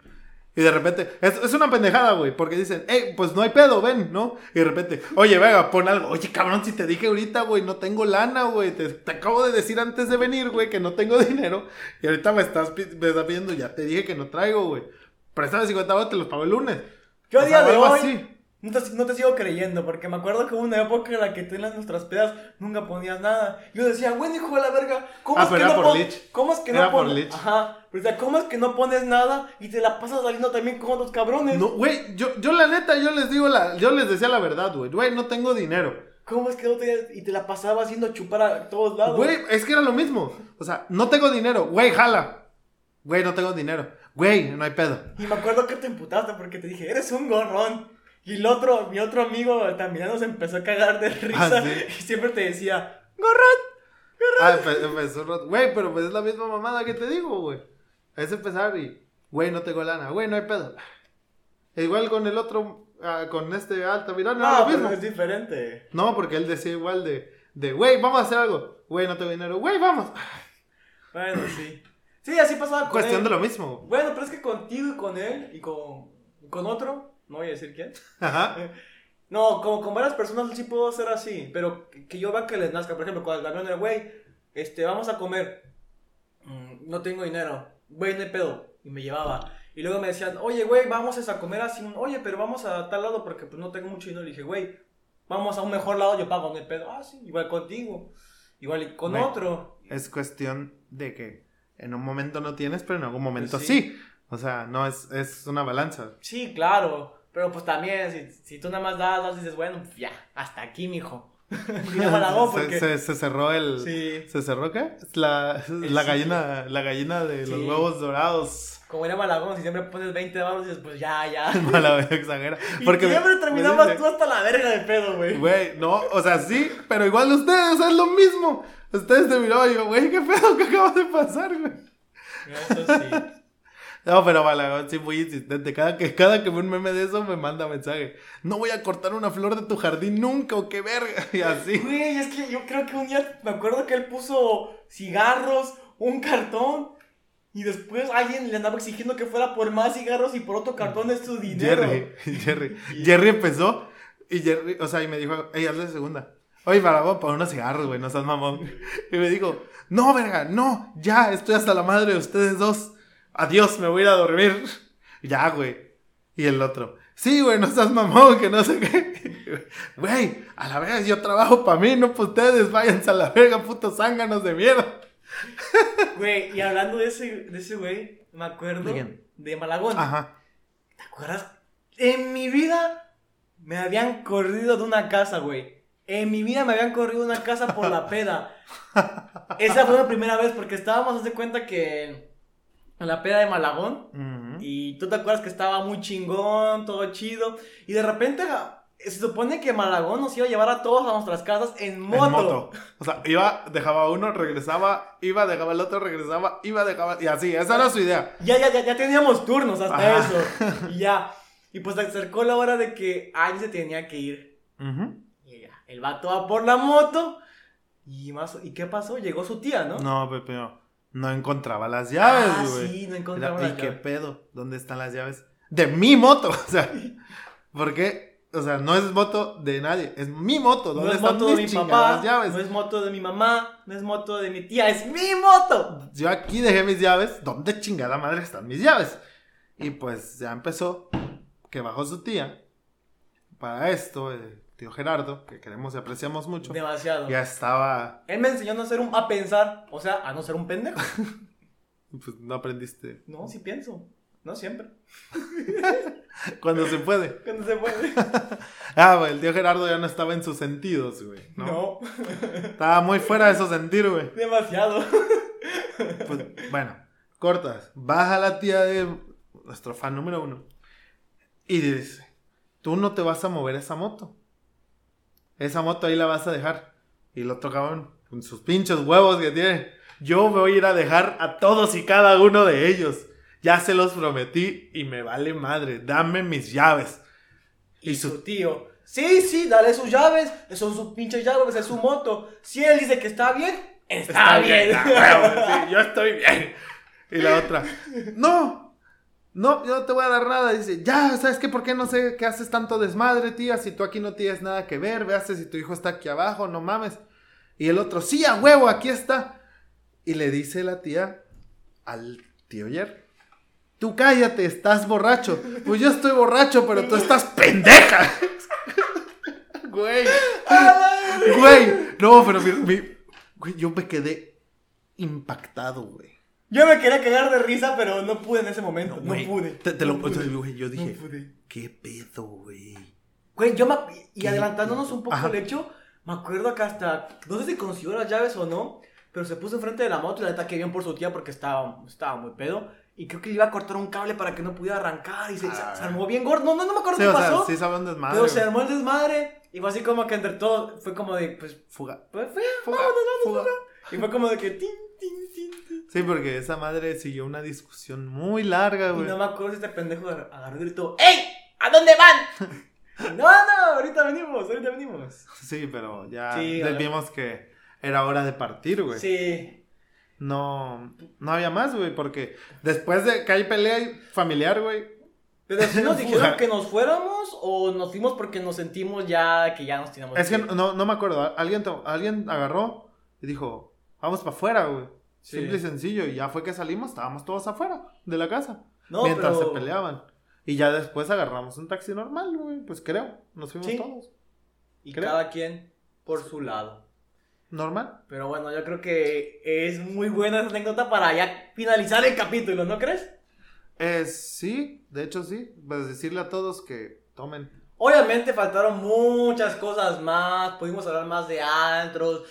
Y de repente, es, es una pendejada, güey, porque dicen, hey, pues no hay pedo, ven, ¿no? Y de repente, oye, venga, pon algo. Oye, cabrón, si te dije ahorita, güey, no tengo lana, güey. Te, te acabo de decir antes de venir, güey, que no tengo dinero. Y ahorita me estás, me estás pidiendo, ya te dije que no traigo, güey. Préstame 50 baros, te los pago el lunes. Yo O día sea, de hoy así. No te, no te sigo creyendo, porque me acuerdo que hubo una época en la que tú en las nuestras pedas nunca ponías nada. Yo decía, güey, hijo de la verga, ¿cómo Ah, es que pero era no por Lich. ¿Cómo es que Era no por pones? Lich. Ajá. Pero, o sea, ¿cómo es que no pones nada y te la pasas saliendo también con otros cabrones? No, güey, yo, yo la neta, yo les digo la, yo les decía la verdad, güey. Güey, no tengo dinero. ¿Cómo es que no te y te la pasaba haciendo chupar a todos lados? Güey, es que era lo mismo. O sea, no tengo dinero. Güey, jala. Güey, no tengo dinero. güey, no hay pedo. Y me acuerdo que te emputaste porque te dije, eres un gorrón. Y el otro, mi otro amigo también nos empezó a cagar de risa. Ah, ¿sí? Y siempre te decía, gorrón. Ah, empe- empezó Rod- Güey, pero pues es la misma mamada que te digo, güey. Es empezar y, güey, no tengo lana, güey, no hay pedo. Igual con el otro, ah, con este alta, mira, no, No, lo pero mismo. es diferente. No, porque él decía igual de, de, güey, vamos a hacer algo. Güey, no tengo dinero, güey, vamos. Bueno, sí. Sí, así pasaba con Cuestión él. de lo mismo. Bueno, pero es que contigo y con él y con, con otro, no voy a decir quién. Ajá. No, como con varias personas sí puedo ser así, pero que, yo vea que les nazca. Por ejemplo, cuando el camión de, güey, este, vamos a comer. Mm, no tengo dinero. Güey, no hay pedo. Y me llevaba. Y luego me decían, oye, güey, vamos a comer así. Oye, pero vamos a tal lado porque pues no tengo mucho dinero. Le dije, güey, vamos a un mejor lado, yo pago, no hay pedo. Ah, sí, igual contigo. Igual y con Güey. otro. Es cuestión de que en un momento no tienes, pero en algún momento Pues sí. sí. O sea, no es, es una balanza. Sí, claro. Pero pues también, si, si tú nada más das, das, dices, bueno, pues ya, hasta aquí, mijo. Malagón, se, porque... se- se cerró el. Sí. ¿Se cerró qué? La, la sí. gallina, la gallina de los huevos dorados. Como era Malagón, si siempre pones 20 baros, dices, pues ya, ya. Mala vez exagera. Y Porque siempre terminabas tú hasta la verga de pedo, güey. Güey, no, o sea, sí, pero igual ustedes, es lo mismo. Ustedes te miraban y yo, güey, qué pedo que acaba de pasar, güey. Eso sí. No, pero Malagón sí muy insistente. Cada que, cada que ve un meme de eso me manda mensaje. No voy a cortar una flor de tu jardín nunca, o qué verga. Y así. Güey, es que yo creo que un día me acuerdo que él puso cigarros, un cartón. Y después alguien le andaba exigiendo que fuera por más cigarros y por otro cartón de su dinero. Jerry, Jerry. Jerry empezó y Jerry, o sea, y me dijo, ey, hazle segunda. Oye, Malagón, para unos cigarros, güey, no seas mamón. Y me dijo, no, verga, no, ya, estoy hasta la madre de ustedes dos. Adiós, me voy a ir a dormir. Ya, güey. Y el otro, sí, güey, no seas mamón, que no sé qué. Güey, a la verga, yo trabajo para mí, no para ustedes, váyanse a la verga, putos zánganos de mierda. Güey, y hablando de ese, de ese güey, me acuerdo ¿De quién? de Malagón. Ajá. ¿Te acuerdas? En mi vida me habían corrido de una casa, güey. En mi vida me habían corrido de una casa por la peda. Esa fue la primera vez porque estábamos, haz de cuenta que en la peda de Malagón. Y tú te acuerdas que estaba muy chingón, todo chido. Y de repente se supone que Malagón nos iba a llevar a todos a nuestras casas en moto. En moto. O sea, iba, dejaba uno, regresaba, iba, dejaba el otro, regresaba, iba, dejaba. Y así, esa era su idea. Ya, ya, ya, ya teníamos turnos hasta Ajá. eso. Y ya. Y pues se acercó la hora de que alguien se tenía que ir. Ujú. Y ya, el vato va por la moto. Y más, ¿y qué pasó? Llegó su tía, ¿no? No, Pepe, no. No encontraba las llaves, Ah, güey. sí, no Era, encontraba ¿Y las qué llaves. pedo? ¿Dónde están las llaves? De mi moto. O sea, ¿por qué? O sea, no es moto de nadie. Es mi moto. ¿Dónde No es están moto de mi papá, chingadas llaves? no es moto de mi mamá, no es moto de mi tía, es mi moto. Yo aquí dejé mis llaves. ¿Dónde chingada madre están mis llaves? Y pues ya empezó que bajó su tía. Para esto, el tío Gerardo, que queremos y apreciamos mucho, Demasiado. ya estaba. Él me enseñó a no ser un, a pensar, o sea, a no ser un pendejo. Pues no aprendiste. No, sí pienso. No siempre. Cuando se puede. Cuando se puede. Ah, güey, el tío Gerardo ya no estaba en sus sentidos, güey. ¿no? No. Estaba muy fuera de su sentir, güey. Demasiado. Pues, bueno, cortas. Baja la tía de nuestro fan número uno. Y dice, tú no te vas a mover esa moto. Esa moto ahí la vas a dejar. Y el otro cabrón, con sus pinches huevos que tiene. Yo me voy a ir a dejar a todos y cada uno de ellos. Ya se los prometí y me vale madre. Dame mis llaves. Y su tío. Sí, sí, dale sus llaves. Son sus pinches llaves, es su moto. Si él dice que está bien, está, bien. sí, yo estoy bien. Y la otra, no, no, yo no te voy a dar nada. Dice, ya, ¿sabes qué? ¿Por qué no sé qué haces tanto desmadre, tía? Si tú aquí no tienes nada que ver, veas si tu hijo está aquí abajo, no mames. Y el otro, sí, a huevo, aquí está. Y le dice la tía al tío Jer, tú cállate, estás borracho. Pues yo estoy borracho, pero tú estás pendeja. Güey. Güey, no, pero mi, mi- güey, yo me quedé impactado, güey. Yo me quería cagar de risa, pero no pude en ese momento. No, Güey, pude. Te, te lo, no pude. güey, yo dije, No pude. ¿qué pedo, güey? Güey, yo me. Y adelantándonos un poco Ajá. el hecho, me acuerdo que hasta. No sé si consiguió las llaves o no. pero se puso enfrente de la moto y la neta que bien por su tía porque estaba, estaba muy pedo. Y creo que le iba a cortar un cable para que no pudiera arrancar y se, se- Ah. se armó bien gordo. No, no, no me acuerdo Sí, qué o sea, pasó. sí sabe un desmadre. pero se armó el desmadre. Y fue así como que entre todos, fue como de, pues, Fuga. pues, fue, Fuga. fuga. Y fue como de que, tin, tin. Sí, porque esa madre siguió una discusión muy larga, Y güey. no me acuerdo si este pendejo agarró y gritó, ¡Ey! ¿A dónde van? no, no, ahorita venimos, ahorita venimos. Sí, pero ya Sí, vimos que era hora de partir, güey. Sí. No, no había más, güey, porque después de que hay pelea familiar, güey. Pero si nos dijeron que nos fuéramos o nos fuimos porque nos sentimos ya que ya nos teníamos Es que no, no me acuerdo. Alguien, alguien agarró y dijo, vamos para afuera, güey. Sí. Simple y sencillo. Y ya fue que salimos, estábamos todos afuera de la casa. No, mientras pero- se peleaban. Y ya después agarramos un taxi normal, güey. Pues creo. Nos fuimos Sí. todos. Y creo. cada quien por su lado. Normal. Pero bueno, yo creo que es muy buena esa anécdota para ya finalizar el capítulo, ¿no crees? Eh, sí, de hecho sí. Pues decirle a todos que tomen. Obviamente faltaron muchas cosas más, pudimos hablar más de antros,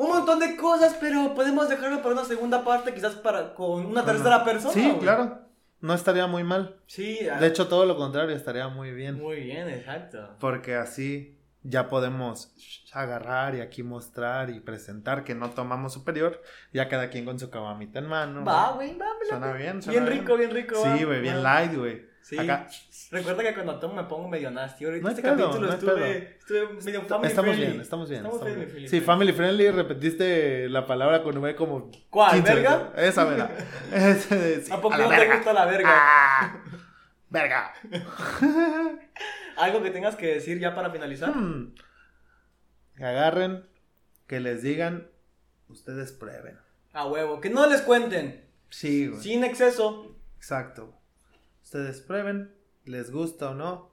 un montón de cosas, pero podemos dejarlo para una segunda parte, quizás para con una tercera persona. Sí, güey. claro. No estaría muy mal. Sí, De hecho, todo lo contrario, estaría muy bien. muy bien, exacto. Porque así ya podemos agarrar y aquí mostrar y presentar que no tomamos superior. Ya cada quien con su cabamita en mano. Va, güey, va, Suena bien, suena Bien bien. rico, bien rico. Sí, güey, bien light, güey. Sí. Acá. Recuerda que cuando tomo me pongo medio nasty. Ahorita No este pedo, capítulo no estuve, estuve medio family Estamos friendly. bien, estamos bien. Estamos bien. Sí, family friendly, repetiste la palabra con V como. ¿Cuál, 15 verga? veces. Esa, verga. Sí, ¿A poco no te gusta la verga? Ah, verga. ¿Algo que tengas que decir ya para finalizar? Hmm. Que agarren, que les digan, ustedes prueben. A huevo, que no les cuenten. Sí, güey. Sin exceso. Exacto. Ustedes prueben, les gusta o no.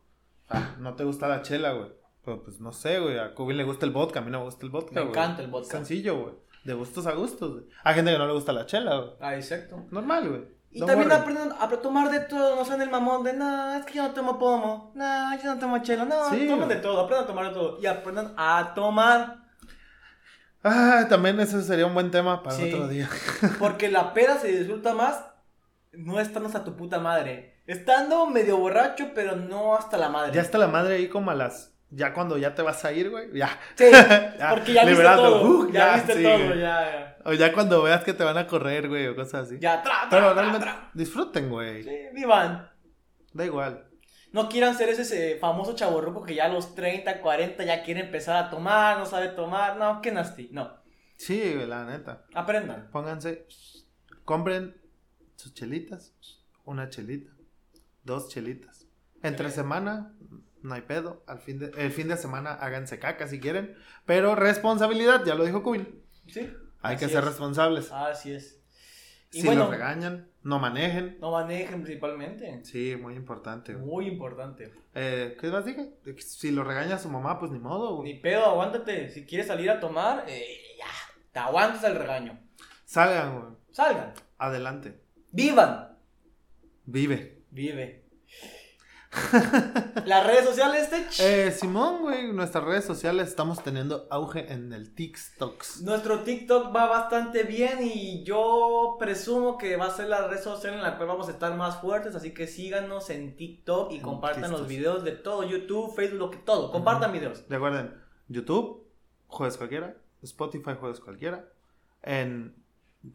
Ah, no te gusta la chela, güey. Pero pues no sé, güey. A Cubin le gusta el vodka, a mí no me gusta el vodka, Me güey. encanta el vodka. Sencillo, güey. De gustos a gustos, güey. Hay gente que no le gusta la chela, güey. Ah, exacto. Normal, güey. Y Don't también aprendan a tomar de todo, no sean el mamón de, no, es que yo no tomo pomo, no, yo no tomo chela, no, Sí, tomen de todo, aprendan a tomar de todo y aprendan a tomar, Ah, también ese sería un buen tema para Sí. otro día. porque la peda se disfruta más no estando hasta tu puta madre, estando medio borracho, pero no hasta la madre. Ya está la madre ahí como a las... Ya cuando ya te vas a ir, güey. Ya. Sí, Ya, porque ya viste todo, Uh, ya, ya, viste sí, todo, güey. ya, O ya cuando veas que te van a correr, güey, o cosas así. ya, tra, tra, Pero realmente tra. disfruten, güey. Sí, vivan. Da igual. No quieran ser ese, famoso chaborruco que ya a los 30, 40 ya quiere empezar a tomar, no sabe tomar. No, qué nasty. No, Sí, güey, la neta. aprendan. Pónganse, compren sus chelitas, una chelita, dos chelitas. Entre semana, no hay pedo. Al fin de, el fin de semana háganse caca si quieren. Pero responsabilidad, ya lo dijo Cubin. Sí. Hay Así que ser es. responsables. Así es. Y si bueno, los regañan, no manejen. no manejen principalmente. Sí, muy importante. güey. Muy importante. Eh, ¿Qué más dije? Si lo regaña su mamá, pues ni modo, Ni güey. pedo, aguántate. Si quieres salir a tomar, eh, ya. Te aguantas el regaño. Salgan, güey. Salgan. Adelante. Vivan. Vive. Vive. Las redes sociales, Tech. Eh, Simón, güey, nuestras redes sociales estamos teniendo auge en el TikToks. Nuestro TikTok va bastante bien y yo presumo que va a ser la red social en la cual vamos a estar más fuertes, así que síganos en TikTok y En compartan los videos de todo, YouTube, Facebook, todo, compartan videos. Recuerden, YouTube, jueves cualquiera, Spotify, jueves cualquiera, en...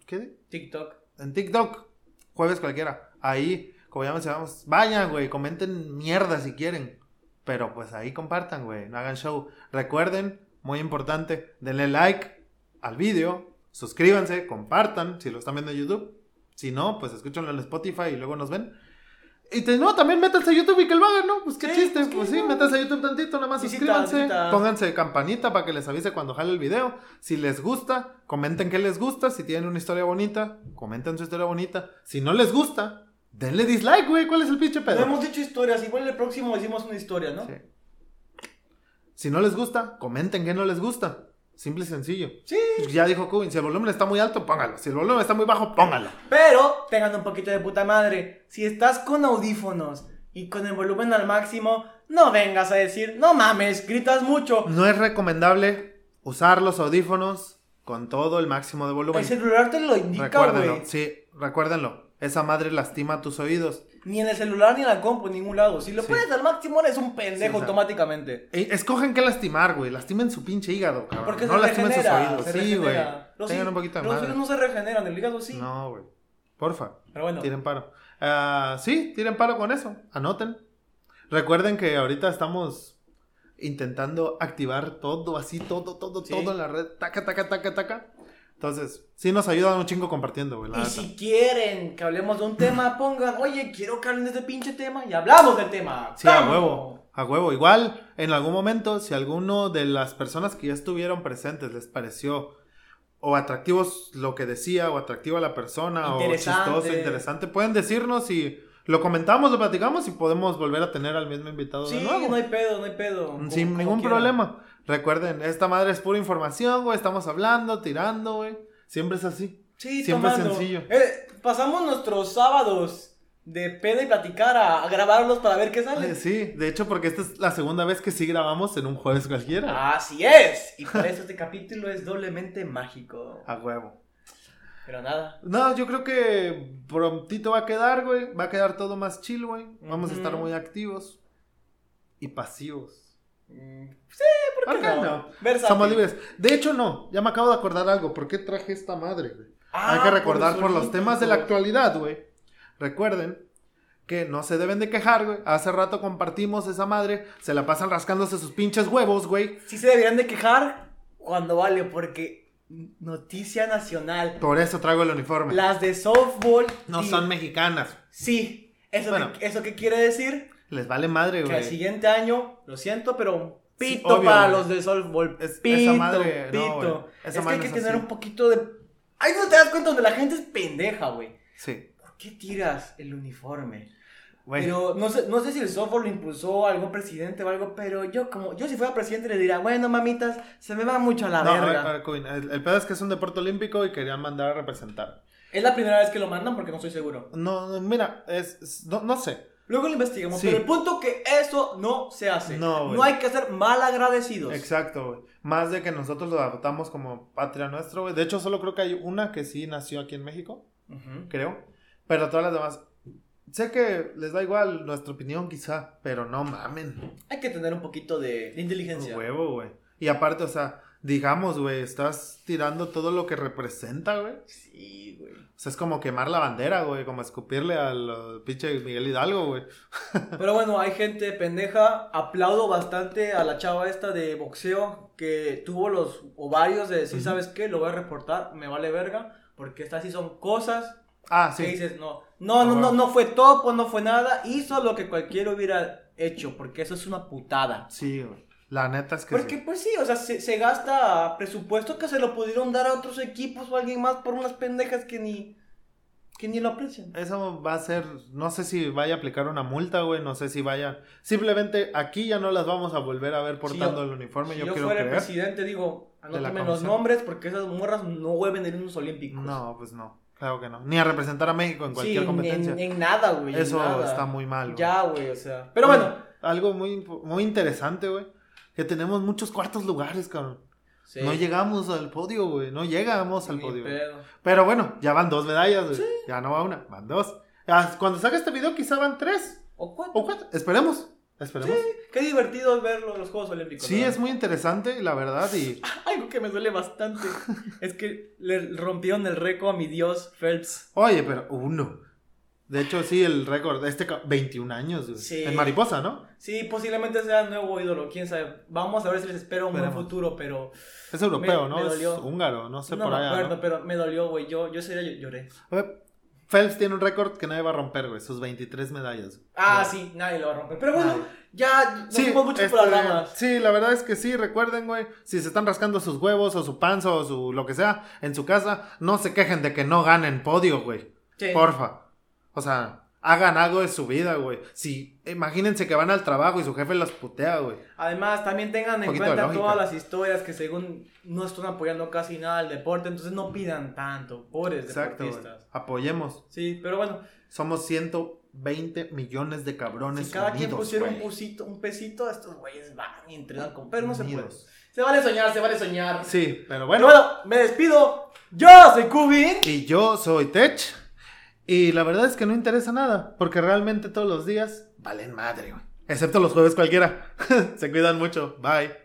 ¿Qué? TikTok. En TikTok, jueves cualquiera. Ahí, como ya mencionamos, vayan, güey, comenten mierda si quieren. Pero pues ahí compartan, güey, no hagan show. Recuerden, muy importante, denle like al video, suscríbanse, compartan si lo están viendo en YouTube. Si no, pues escúchenlo en Spotify y luego nos ven. Y te- no, también métanse a YouTube y que lo hagan, ¿no? Pues qué Sí, chiste, pues, ¿qué pues sí, no? métanse a YouTube tantito, nada más suscríbanse, pónganse campanita para que les avise cuando jale el video. Si les gusta, comenten qué les gusta, si tienen una historia bonita, comenten su historia bonita. Si no les gusta, denle dislike, güey, ¿cuál es el pinche No pedo? hemos dicho historias, igual el próximo decimos una historia, ¿no? Sí. Si no les gusta, comenten qué no les gusta. Simple y sencillo. Sí. Ya dijo Cubin, si el volumen está muy alto, póngalo. Si el volumen está muy bajo, póngalo. Pero tengan un poquito de puta madre. Si estás con audífonos y con el volumen al máximo, no vengas a decir, no mames, gritas mucho. No es recomendable usar los audífonos con todo el máximo de volumen. El celular te lo indica, Recuérdenlo, güey. sí, recuérdenlo. Esa madre lastima tus oídos. Ni en el celular ni en la compu, en ningún lado. Si lo Sí. pones al máximo, eres un pendejo Sí, automáticamente. Ey, escogen qué lastimar, güey. Lastimen su pinche hígado, cabrón. Porque no se lastimen sus regenera. oídos. se Sí, güey. Tengan un poquito de Los oídos no se regeneran, el hígado sí. No, güey. Porfa. Pero bueno. Tiren paro. Ah, sí, tiren paro con eso. Anoten. Recuerden que ahorita estamos intentando activar todo, así, todo, todo, Sí. todo en la red. Taca, taca, taca, taca. Entonces, sí nos ayudan un chingo compartiendo, güey. la Y neta. si quieren que hablemos de un tema, pongan, oye, quiero que hablen de este pinche tema y hablamos del tema. Sí, a huevo. A huevo. Igual, en algún momento, si alguno de las personas que ya estuvieron presentes les pareció o atractivos lo que decía, o atractiva la persona, o chistoso, interesante, pueden decirnos y lo comentamos, lo platicamos y podemos volver a tener al mismo invitado Sí, de nuevo. no hay pedo, no hay pedo. Sin ningún problema. Recuerden, esta madre es pura información, güey. Estamos hablando, tirando, güey. Siempre es así. Sí, Siempre es tomando. sencillo. Eh, pasamos nuestros sábados de peda y platicar a, a grabarlos para ver qué sale. Sí, de hecho, porque esta es la segunda vez que sí grabamos en un jueves cualquiera. Así es. Y por eso este capítulo es doblemente mágico. A huevo. Pero nada. No, yo creo que prontito va a quedar, güey. Va a quedar todo más chill, güey. Vamos a estar muy activos y pasivos. Mm, Sí, ¿por qué ¿Por qué no? no? Versátil. Somos libres. De hecho, no. Ya me acabo de acordar algo. ¿Por qué traje esta madre, güey? Ah, Hay que recordar por, los temas de la actualidad, güey. Recuerden que no se deben de quejar, güey. Hace rato compartimos esa madre. Se la pasan rascándose sus pinches huevos, güey. Sí se deberían de quejar cuando vale, porque noticia nacional. Por eso traigo el uniforme. Las de softball. No son mexicanas. Sí. ¿Eso, Bueno. qué, ¿Eso qué quiere decir? Les vale madre, Que al güey. siguiente año, lo siento, pero Sí, pito obvio, para güey. los de softball. Es- esa pito, madre, no, pito. güey. Esa es que madre hay que tener así. un poquito de... Ahí no te das cuenta donde la gente es pendeja, güey. Sí. ¿Por qué tiras el uniforme? Güey. Pero no sé, no sé si el softball lo impulsó algún presidente o algo, pero yo como, yo si fuera presidente le diría, bueno, mamitas, se me va mucho a la No, verga. a ver, el, el pedo es que es un deporte olímpico y querían mandar a representar. Es la primera vez que lo mandan porque no estoy seguro. No, no, mira, es, es- no, no sé. Luego lo investigamos, Sí. pero el punto que eso no se hace. No, güey. no hay que ser mal agradecidos. Exacto, güey. Más de que nosotros lo adoptamos como patria nuestro, güey. De hecho, solo creo que hay una que sí nació aquí en México, creo. Pero todas las demás, sé que les da igual nuestra opinión quizá, pero no mamen. Hay que tener un poquito de, de inteligencia. Huevo, güey. Y aparte, o sea, digamos, güey, estás tirando todo lo que representa, güey. Sí, güey. O sea, es como quemar la bandera, güey, como escupirle al pinche Miguel Hidalgo, güey. Pero bueno, hay gente pendeja. Aplaudo bastante a la chava esta de boxeo que tuvo los ovarios de decir. ¿sabes qué? Lo voy a reportar, me vale verga. Porque estas sí son cosas Ah, que sí. dices, no, no, no, no, no fue topo, no fue nada. Hizo lo que cualquiera hubiera hecho, porque eso es una putada. Sí, güey. La neta es que Porque sí. pues sí, o sea, se, se gasta presupuesto que se lo pudieron dar a otros equipos o a alguien más por unas pendejas que ni, que ni lo aprecian. Eso va a ser, no sé si vaya a aplicar una multa, güey, no sé si vaya, simplemente aquí ya no las vamos a volver a ver portando yo- el uniforme, Si yo, yo quiero fuera el creer. presidente, digo, anótame los nombres porque esas morras no vuelven en unos olímpicos. No, pues no, claro que no. Ni a representar a México en Sí, cualquier en- competencia. En, en nada, güey. Eso nada. está muy mal, güey. Ya, güey, o sea. Pero bueno. Algo muy, muy interesante, güey, que tenemos muchos cuartos lugares, cabrón. Sí. No llegamos al podio, güey, no llegamos al Ni podio. Pero bueno, ya van dos medallas, güey. Ya no va una, van dos. Ah, Cuando salga este video quizá van tres ¿O cuánto? o cuatro. Esperemos, esperemos. Qué divertido es ver los los Juegos Olímpicos. Sí, ¿no? es muy interesante, la verdad, y... Algo que me duele bastante es que le rompieron el récord a mi dios Phelps. Oye, pero uno. De hecho, sí, el récord este... ca- 21 años, güey. Sí. En mariposa, ¿no? Sí, posiblemente sea el nuevo ídolo, quién sabe. Vamos a ver si les espero un buen futuro, pero Es europeo, Me- ¿no? me es dolió. húngaro, no sé no por me allá. acuerdo, ¿no? pero me dolió, güey. Yo, yo sería lloré. Oye, Phelps tiene un récord que nadie va a romper, güey. Sus 23 medallas. Ah, Güey. sí, nadie lo va a romper. Pero bueno, Nadie. ya nos Sí, fuimos mucho este, por las ramas. sí, la verdad es que sí, recuerden, güey, si se están rascando sus huevos o su panza o su lo que sea en su casa, no se quejen de que no ganen podio, güey. Sí. Porfa. O sea, hagan algo de su vida, güey. Si, imagínense que van al trabajo y su jefe los putea, güey. Además, también tengan en cuenta todas las historias que según no están apoyando casi nada al deporte, entonces no pidan tanto, pobres Exacto, güey. deportistas. Apoyemos. Sí, pero bueno, Somos 120 millones de cabrones si cada quien pusiera un, pusito, un pesito, estos güeyes van y entrenan con... Pero no se puede. Se vale soñar, se vale soñar. Sí, pero Bueno, bueno. bueno, me despido. Yo soy Kubin. Y yo soy Tech. Y la verdad es que no interesa nada. Porque realmente todos los días valen madre, güey. Excepto los jueves cualquiera. Se cuidan mucho. Bye.